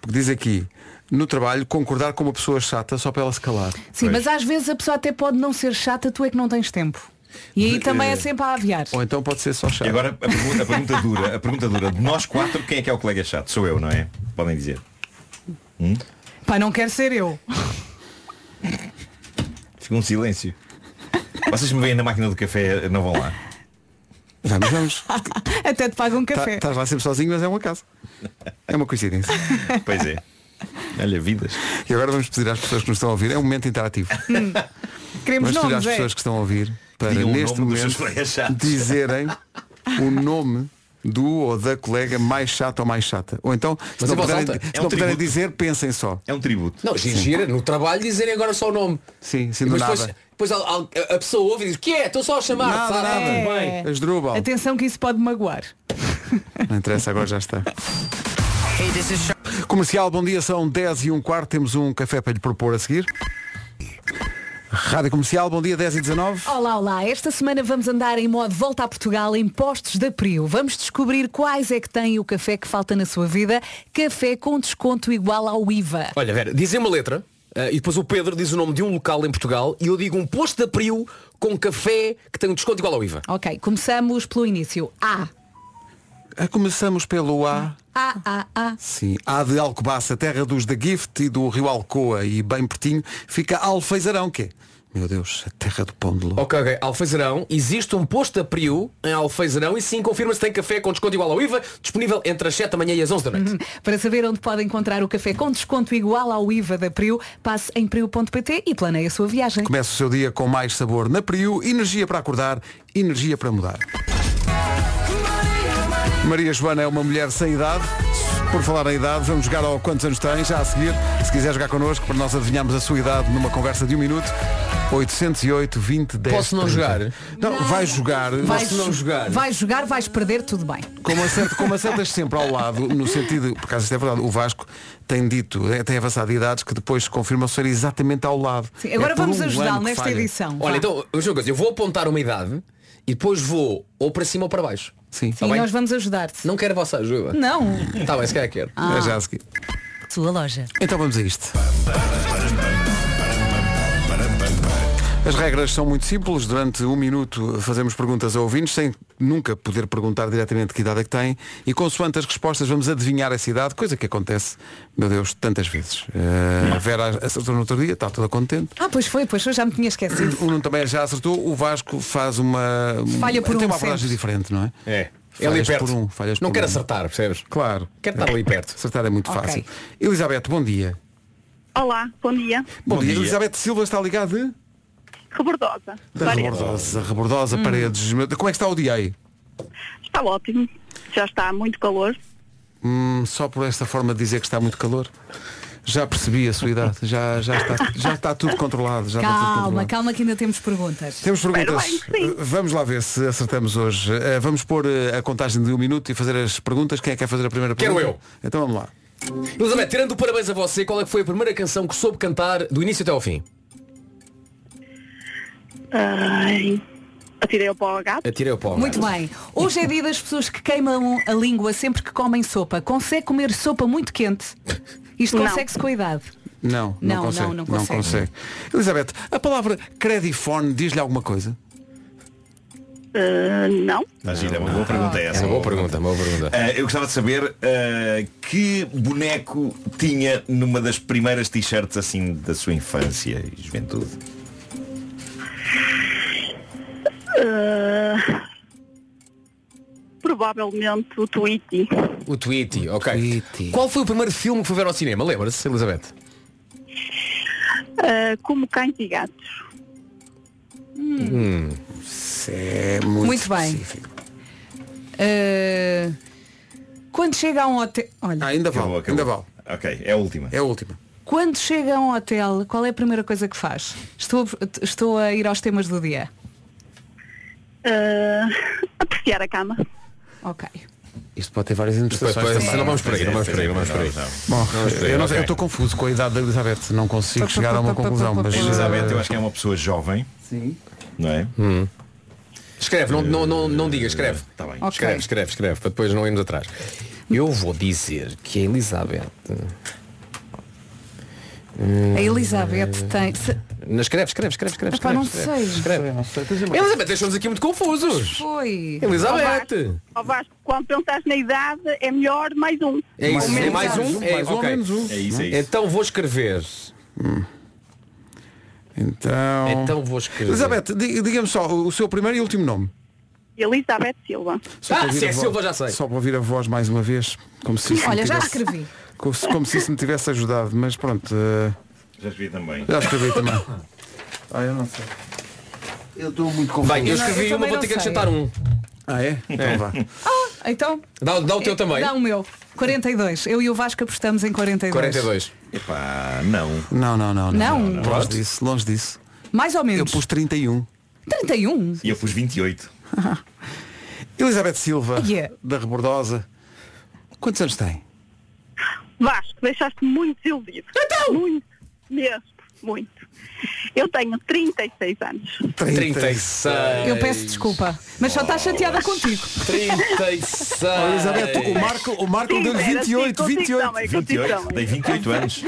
Porque diz aqui, no trabalho, concordar com uma pessoa chata só para ela se calar. Sim, mas às vezes a pessoa até pode não ser chata, tu é que não tens tempo. E aí [laughs] também é sempre a aviar. Ou então pode ser só chato. E agora a pergunta, a pergunta dura, a pergunta dura. De nós quatro, quem é que é o colega chato? Sou eu, não é? Podem dizer. Hum? Pá, não quero ser eu. Fica um silêncio. Vocês me veem na máquina do café, não vão lá. Vamos, vamos. [laughs] Até te pago um Tá- café. Estás lá sempre sozinho, mas é uma casa. É uma coincidência. [laughs] Pois é. Olha, vidas. E agora vamos pedir às pessoas que nos estão a ouvir, é um momento interativo. Queremos Vamos pedir às nomes, é? pessoas que estão a ouvir para Digam neste momento dizerem o nome do ou da colega mais chata ou mais chata. Ou então, se Mas não voz puderem, alta. se É um não puderem dizer, pensem só. É um tributo. Não, gira no trabalho dizerem agora só o nome. Sim, sim, do depois, nada. depois a, a- a pessoa ouve e diz, que é? Estou só a chamar. Nada, sabe? nada. Bem. É. Asdrúbal. Atenção que isso pode magoar. [laughs] Não interessa, agora já está. Comercial, bom dia, são 10 e um quarto, temos um café para lhe propor a seguir. Rádio Comercial, bom dia, 10 e 19. Olá, olá. Esta semana vamos andar em modo volta a Portugal em postos de Prio. Vamos descobrir quais é que têm o café que falta na sua vida. Café com desconto igual ao IVA. Olha, Vera, dizem uma letra eh, e depois o Pedro diz o nome de um local em Portugal e eu digo um posto de Abril com café que tem um desconto igual ao IVA. Ok, começamos pelo início. A. Ah, Começamos pelo A. A, A, A. Sim, A de Alcobaça, terra dos da Gift e do Rio Alcoa e bem pertinho, fica Alfeizarão, que é? Meu Deus, a terra do pão de ló. Ok, ok. Alfeizarão. Existe um posto da Priu em Alfeizarão e sim confirma se tem café com desconto igual ao IVA, disponível entre as 7 da manhã e as 11 da noite. Para saber onde pode encontrar o café com desconto igual ao IVA da Priu, passe em priu.pt e planeie a sua viagem. Começa o seu dia com mais sabor na Priu, energia para acordar, energia para mudar. Maria Joana é uma mulher sem idade. Por falar em idade, vamos jogar ao quantos anos tem, já a seguir. Se quiser jogar connosco, para nós adivinharmos a sua idade numa conversa de um minuto. 808 20 10 Posso não 30. jogar? Não, vai jogar. Vais, não jogar. Vais jogar, vais perder, tudo bem. Como, acertas, como acertas sempre ao lado, no sentido, por acaso isto é verdade, o Vasco tem dito, tem avançado idades que depois se confirmam ser exatamente ao lado. Sim, agora É vamos um ajudá-lo nesta falha. edição. Olha, Vá. então. Eu vou apontar uma idade e depois vou ou para cima ou para baixo. Sim. Sim, nós vamos ajudar-te. Não quero a vossa ajuda. Não. Está bem, se calhar quero. Ah. É já a seguir. Sua loja. Então vamos a isto. As regras são muito simples. Durante um minuto fazemos perguntas a ouvintes sem nunca poder perguntar diretamente que idade é que têm e consoante as respostas vamos adivinhar essa idade, coisa que acontece, meu Deus, tantas vezes. Eh, a Vera acertou no outro dia, está toda contente. Ah, pois foi, pois eu já me tinha esquecido. O Nuno também já acertou, o Vasco faz uma. Falha por tem um uma abordagem diferente, não é? É. É ali Falhas perto. por um, falhas Não por quero um. acertar, percebes? Claro. Quero estar ali perto. Acertar é muito Ok. fácil. Elizabeth, bom dia. Olá, bom dia. Bom, Bom dia. dia. Elizabeth Silva está ligada de? Rebordosa. Da Paredes. Rebordosa, Rebordosa, Hum. Paredes. Como é que está o dia aí? Está ótimo. Já está muito calor. Hum, só por esta forma de dizer que está muito calor. Já percebi a sua idade. Já, já, está, já está tudo controlado. Já está tudo Calma, controlado. calma que ainda temos perguntas. Temos perguntas. Bem sim. Vamos lá ver se acertamos hoje. Eh, Vamos pôr eh, a contagem de um minuto e fazer as perguntas. Quem é que quer fazer a primeira Quero pergunta? eu. Então vamos lá. Elizabeth, tirando o parabéns a você, qual é que foi a primeira canção que soube cantar do início até ao fim? Ai, atirei o pau ao gato. Atirei o pau. Muito bem. Hoje é dia das pessoas que queimam a língua sempre que comem sopa. Consegue comer sopa muito quente? Isto Não. consegue-se com a idade. Não, não, Não, consegue. não, não consegue. Elizabeth, a palavra credifone diz-lhe alguma coisa? Ah, não. Imagina, é uma boa pergunta É essa. uma boa pergunta, uma boa pergunta. Ah, eu gostava de saber ah, que boneco tinha numa das primeiras t-shirts assim da sua infância e juventude. Ah, provavelmente o Tweety. O Tweety, ok. Tweety. Qual foi o primeiro filme que foi ver ao cinema? Lembra-se, Elizabeth? Ah, como cães e gatos. Hum. Isso é muito, Muito bem. Uh, quando chega a um hotel. Olha, Ah, ainda vale, Acabou, acabou. ainda vale. Ok, é a última. É a última. quando chega a um hotel, qual é a primeira coisa que faz? Estou, estou a ir aos temas do dia. Ah, apreciar a cama. Ok. Isto pode ter várias interpretações. não vamos por aí, não vamos por aí, não vamos por aí. Bom, eu estou confuso com a idade da Elizabeth, não consigo chegar a uma conclusão, mas A Elizabeth eh, eu acho que é uma pessoa jovem. Sim. Não é? Escreve, não, não, não, não diga, escreve. Tá bem. Ok. Escreve, escreve, escreve, para depois não irmos atrás. Eu vou dizer que a Elizabeth. A Elizabeth tem. se- Não, Escreve, escreve, escreve, escreve. Epá, escreve, não escreve, sei. Escreve. Elizabeth, deixou-nos aqui muito confusos. Foi. Elizabeth. Ó Vasco, quando pensares na idade, é melhor mais um. É isso, Ou é mais um. um? É, mais um ou ok. menos um. É isso, é isso. Então vou escrever. Então. Então vou escrever. Elizabeth, di- diga-me só o seu primeiro e último nome. Elizabeth Silva. Só Ah, se é Silva, já sei. Só para ouvir a voz mais uma vez. Como se Olha, já escrevi. Como se, como se isso me tivesse ajudado, mas pronto. eh, Já escrevi também. já escrevi também. Ah, eu não sei. Eu estou muito confuso. Bem, eu Eu escrevi eu uma, também vou não ter que sei. acrescentar um. Ah, é? Então É. vá. Ah, então. Dá, dá o teu também. Dá o meu. 42. Eu e o Vasco apostamos em 42. 42. Epá, não. Não, não, não. Não? Longe Pronto. disso, longe disso. Mais ou Eu menos. pus 31. 31. E eu pus 28. [laughs] Elizabeth Silva, Yeah. da Rebordosa. Quantos anos tem? Vasco, deixaste muito desiludido. Então! Muito, mesmo, muito. Eu tenho 36 anos. 36. Eu peço desculpa. Mas só está chateada contigo. 36. Oh, Elizabeth, o Marco, o Marco Sim, era assim, 28, contigo 28. também, contigo 28. também. Dei 28 anos.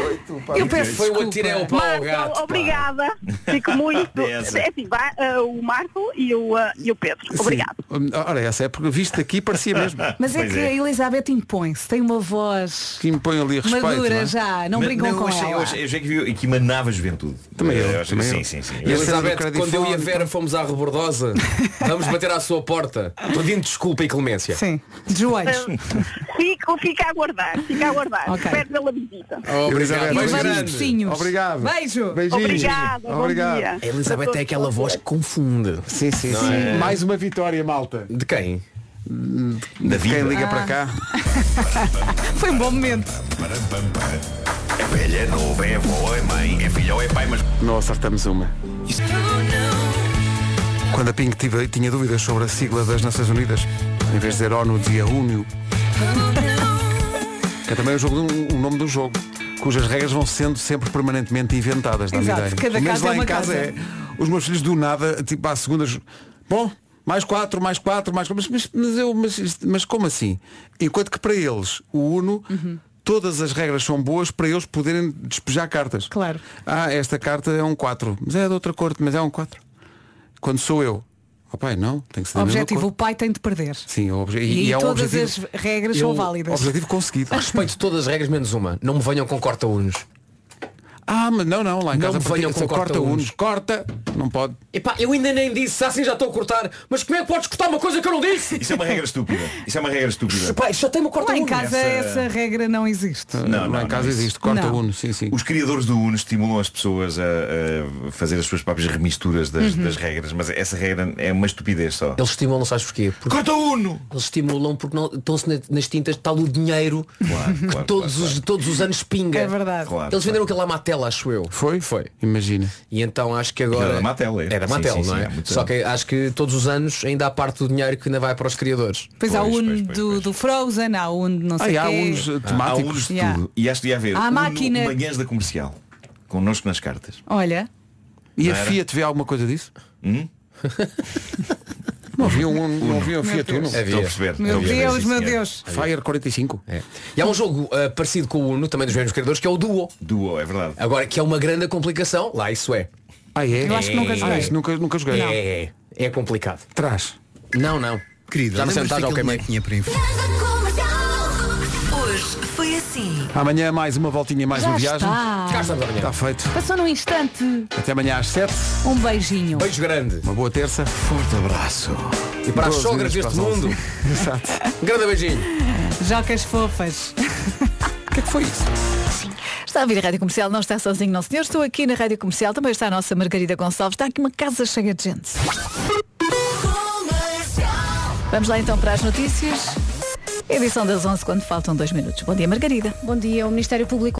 Eu peço Foi o desculpa. atirei ao pau ao Marco, gato. pá. obrigada. [laughs] Fico muito. Essa. É assim, vai, ah, o Marco e o, ah, e o Pedro. Obrigado. Sim. Ora, essa é porque visto aqui parecia [laughs] mesmo. Mas é Pois que é. a Elizabeth impõe-se. Tem uma voz Que impõe ali a respeito. madura não é? já. Não Mas- brincam com achei, ela. eu achei, eu achei que, viu- que emanava juventude. Também Também eu, Eu acho- também sim, eu. sim, sim. E Elizabeth, quando eu e a Vera fomos à rebordosa, [laughs] vamos bater à sua porta, pedindo desculpa e clemência. Sim, de joelhos. Fico, fica a aguardar, fica a aguardar. Ok. Espero pela visita. Elizabeth, E beijo grande. Obrigado. Beijo. Beijinhos. Obrigado. dia. A Elizabeth é aquela voz que confunde. Sim, sim, Não sim. é? Mais uma vitória, malta. De quem? Da vida. Quem liga Ah. para cá? [laughs] Foi um bom momento. É velha, é nova, é avó, é mãe, é filha ou é pai, mas. Não acertamos uma. Quando a Pink tive- tinha dúvidas sobre a sigla das Nações Unidas, em vez de dizer ONU, dizia UNIO. Que é também o, jogo de um- o nome do jogo, cujas regras vão sendo sempre permanentemente inventadas. dá-me Exato, ideia. cada Pelo menos casa é lá uma em casa casa. é. Os meus filhos do nada, tipo à segunda. Bom, mais quatro, mais quatro, mais quatro. Mas, mas, eu, mas, mas como assim? Enquanto que para eles, o UNO. Todas as regras são boas para eles poderem despejar cartas. Claro. Ah, esta carta é um 4, mas é de outra cor, mas é um 4. Quando sou eu, oh pai, não, tem que ser Objetivo, o pai tem de perder. Sim, o obje... E, é um todas objetivo, as regras são Eu- válidas. objetivo conseguido. Respeito todas as regras menos uma. Não me venham com corta-unos. Ah, mas não, não, lá em Não casa me venham com corta corta-unos. unos. Corta, não pode. Epá, eu ainda nem disse, assim já estou a cortar. Mas como é que podes cortar uma coisa que eu não disse? Isso é uma regra estúpida. Isso é uma regra estúpida. Epá, isto já tem uma Lá corta em casa Essa- essa regra não existe. Não, lá não, em casa não, existe, corta Não. uno, sim, sim. Os criadores do Uno estimulam as pessoas a, a fazer as suas próprias remisturas das, Uhum. das regras, mas essa regra é uma estupidez só. Eles estimulam, sabes porquê? Porque Corta o Uno! eles estimulam porque não, estão-se na- nas tintas tal o dinheiro Claro, [laughs] que claro, todos, claro, os, todos os anos pinga. É verdade. Claro, Eles venderam aquele lá Mattel, acho eu. Foi? Foi. Imagina. E então acho que Era agora. da Mattel, é? Era Mattel, sim, não sim, é? há muitos Só que acho que todos os anos ainda há parte do dinheiro que ainda vai para os criadores. Pois há Pois, um pois, pois, do, pois. do Frozen, há um de não sei Ah, e há uns eh, Há temáticos. Unos de Yeah. tudo. E acho que ia haver Há a Uno máquina- manhãs da comercial. Connosco nas cartas. Olha, E a Não era? Fiat vê alguma coisa disso? Hum? [laughs] Não havia um, não havia um Fiat Uno. Havia. Estou a perceber. meu Estou a perceber, Deus, meu. Deus. Fire 45. É. E há um jogo ah, parecido com o Uno, também dos mesmos criadores, que é o Duo. Duo, é verdade. Agora, que é uma grande complicação, lá isso é. Ah, é? Eu acho que nunca Ah, joguei. isso nunca, nunca joguei. É, é, é complicado. Traz. Não, não. Querida, Já me sentaste ao queimei. bonequinho para Amanhã mais uma voltinha, mais Já uma viagem. está. Cá estamos amanhã. Está feito. Passou num instante. Até amanhã às 7. Um beijinho. Beijo grande. Uma boa terça. Forte abraço. E para as 12 sogras minutos deste para as 11. mundo. [laughs] Exato. Um grande beijinho. Jocas fofas. O que é que foi isso? Está a vir a Rádio Comercial, não está sozinho, não senhor. Estou aqui na Rádio Comercial, também está a nossa Margarida Gonçalves. Está aqui uma casa cheia de gente. Vamos lá então para as notícias. Edição das 11 quando faltam dois minutos. Bom dia, Margarida. Bom dia. O Ministério Público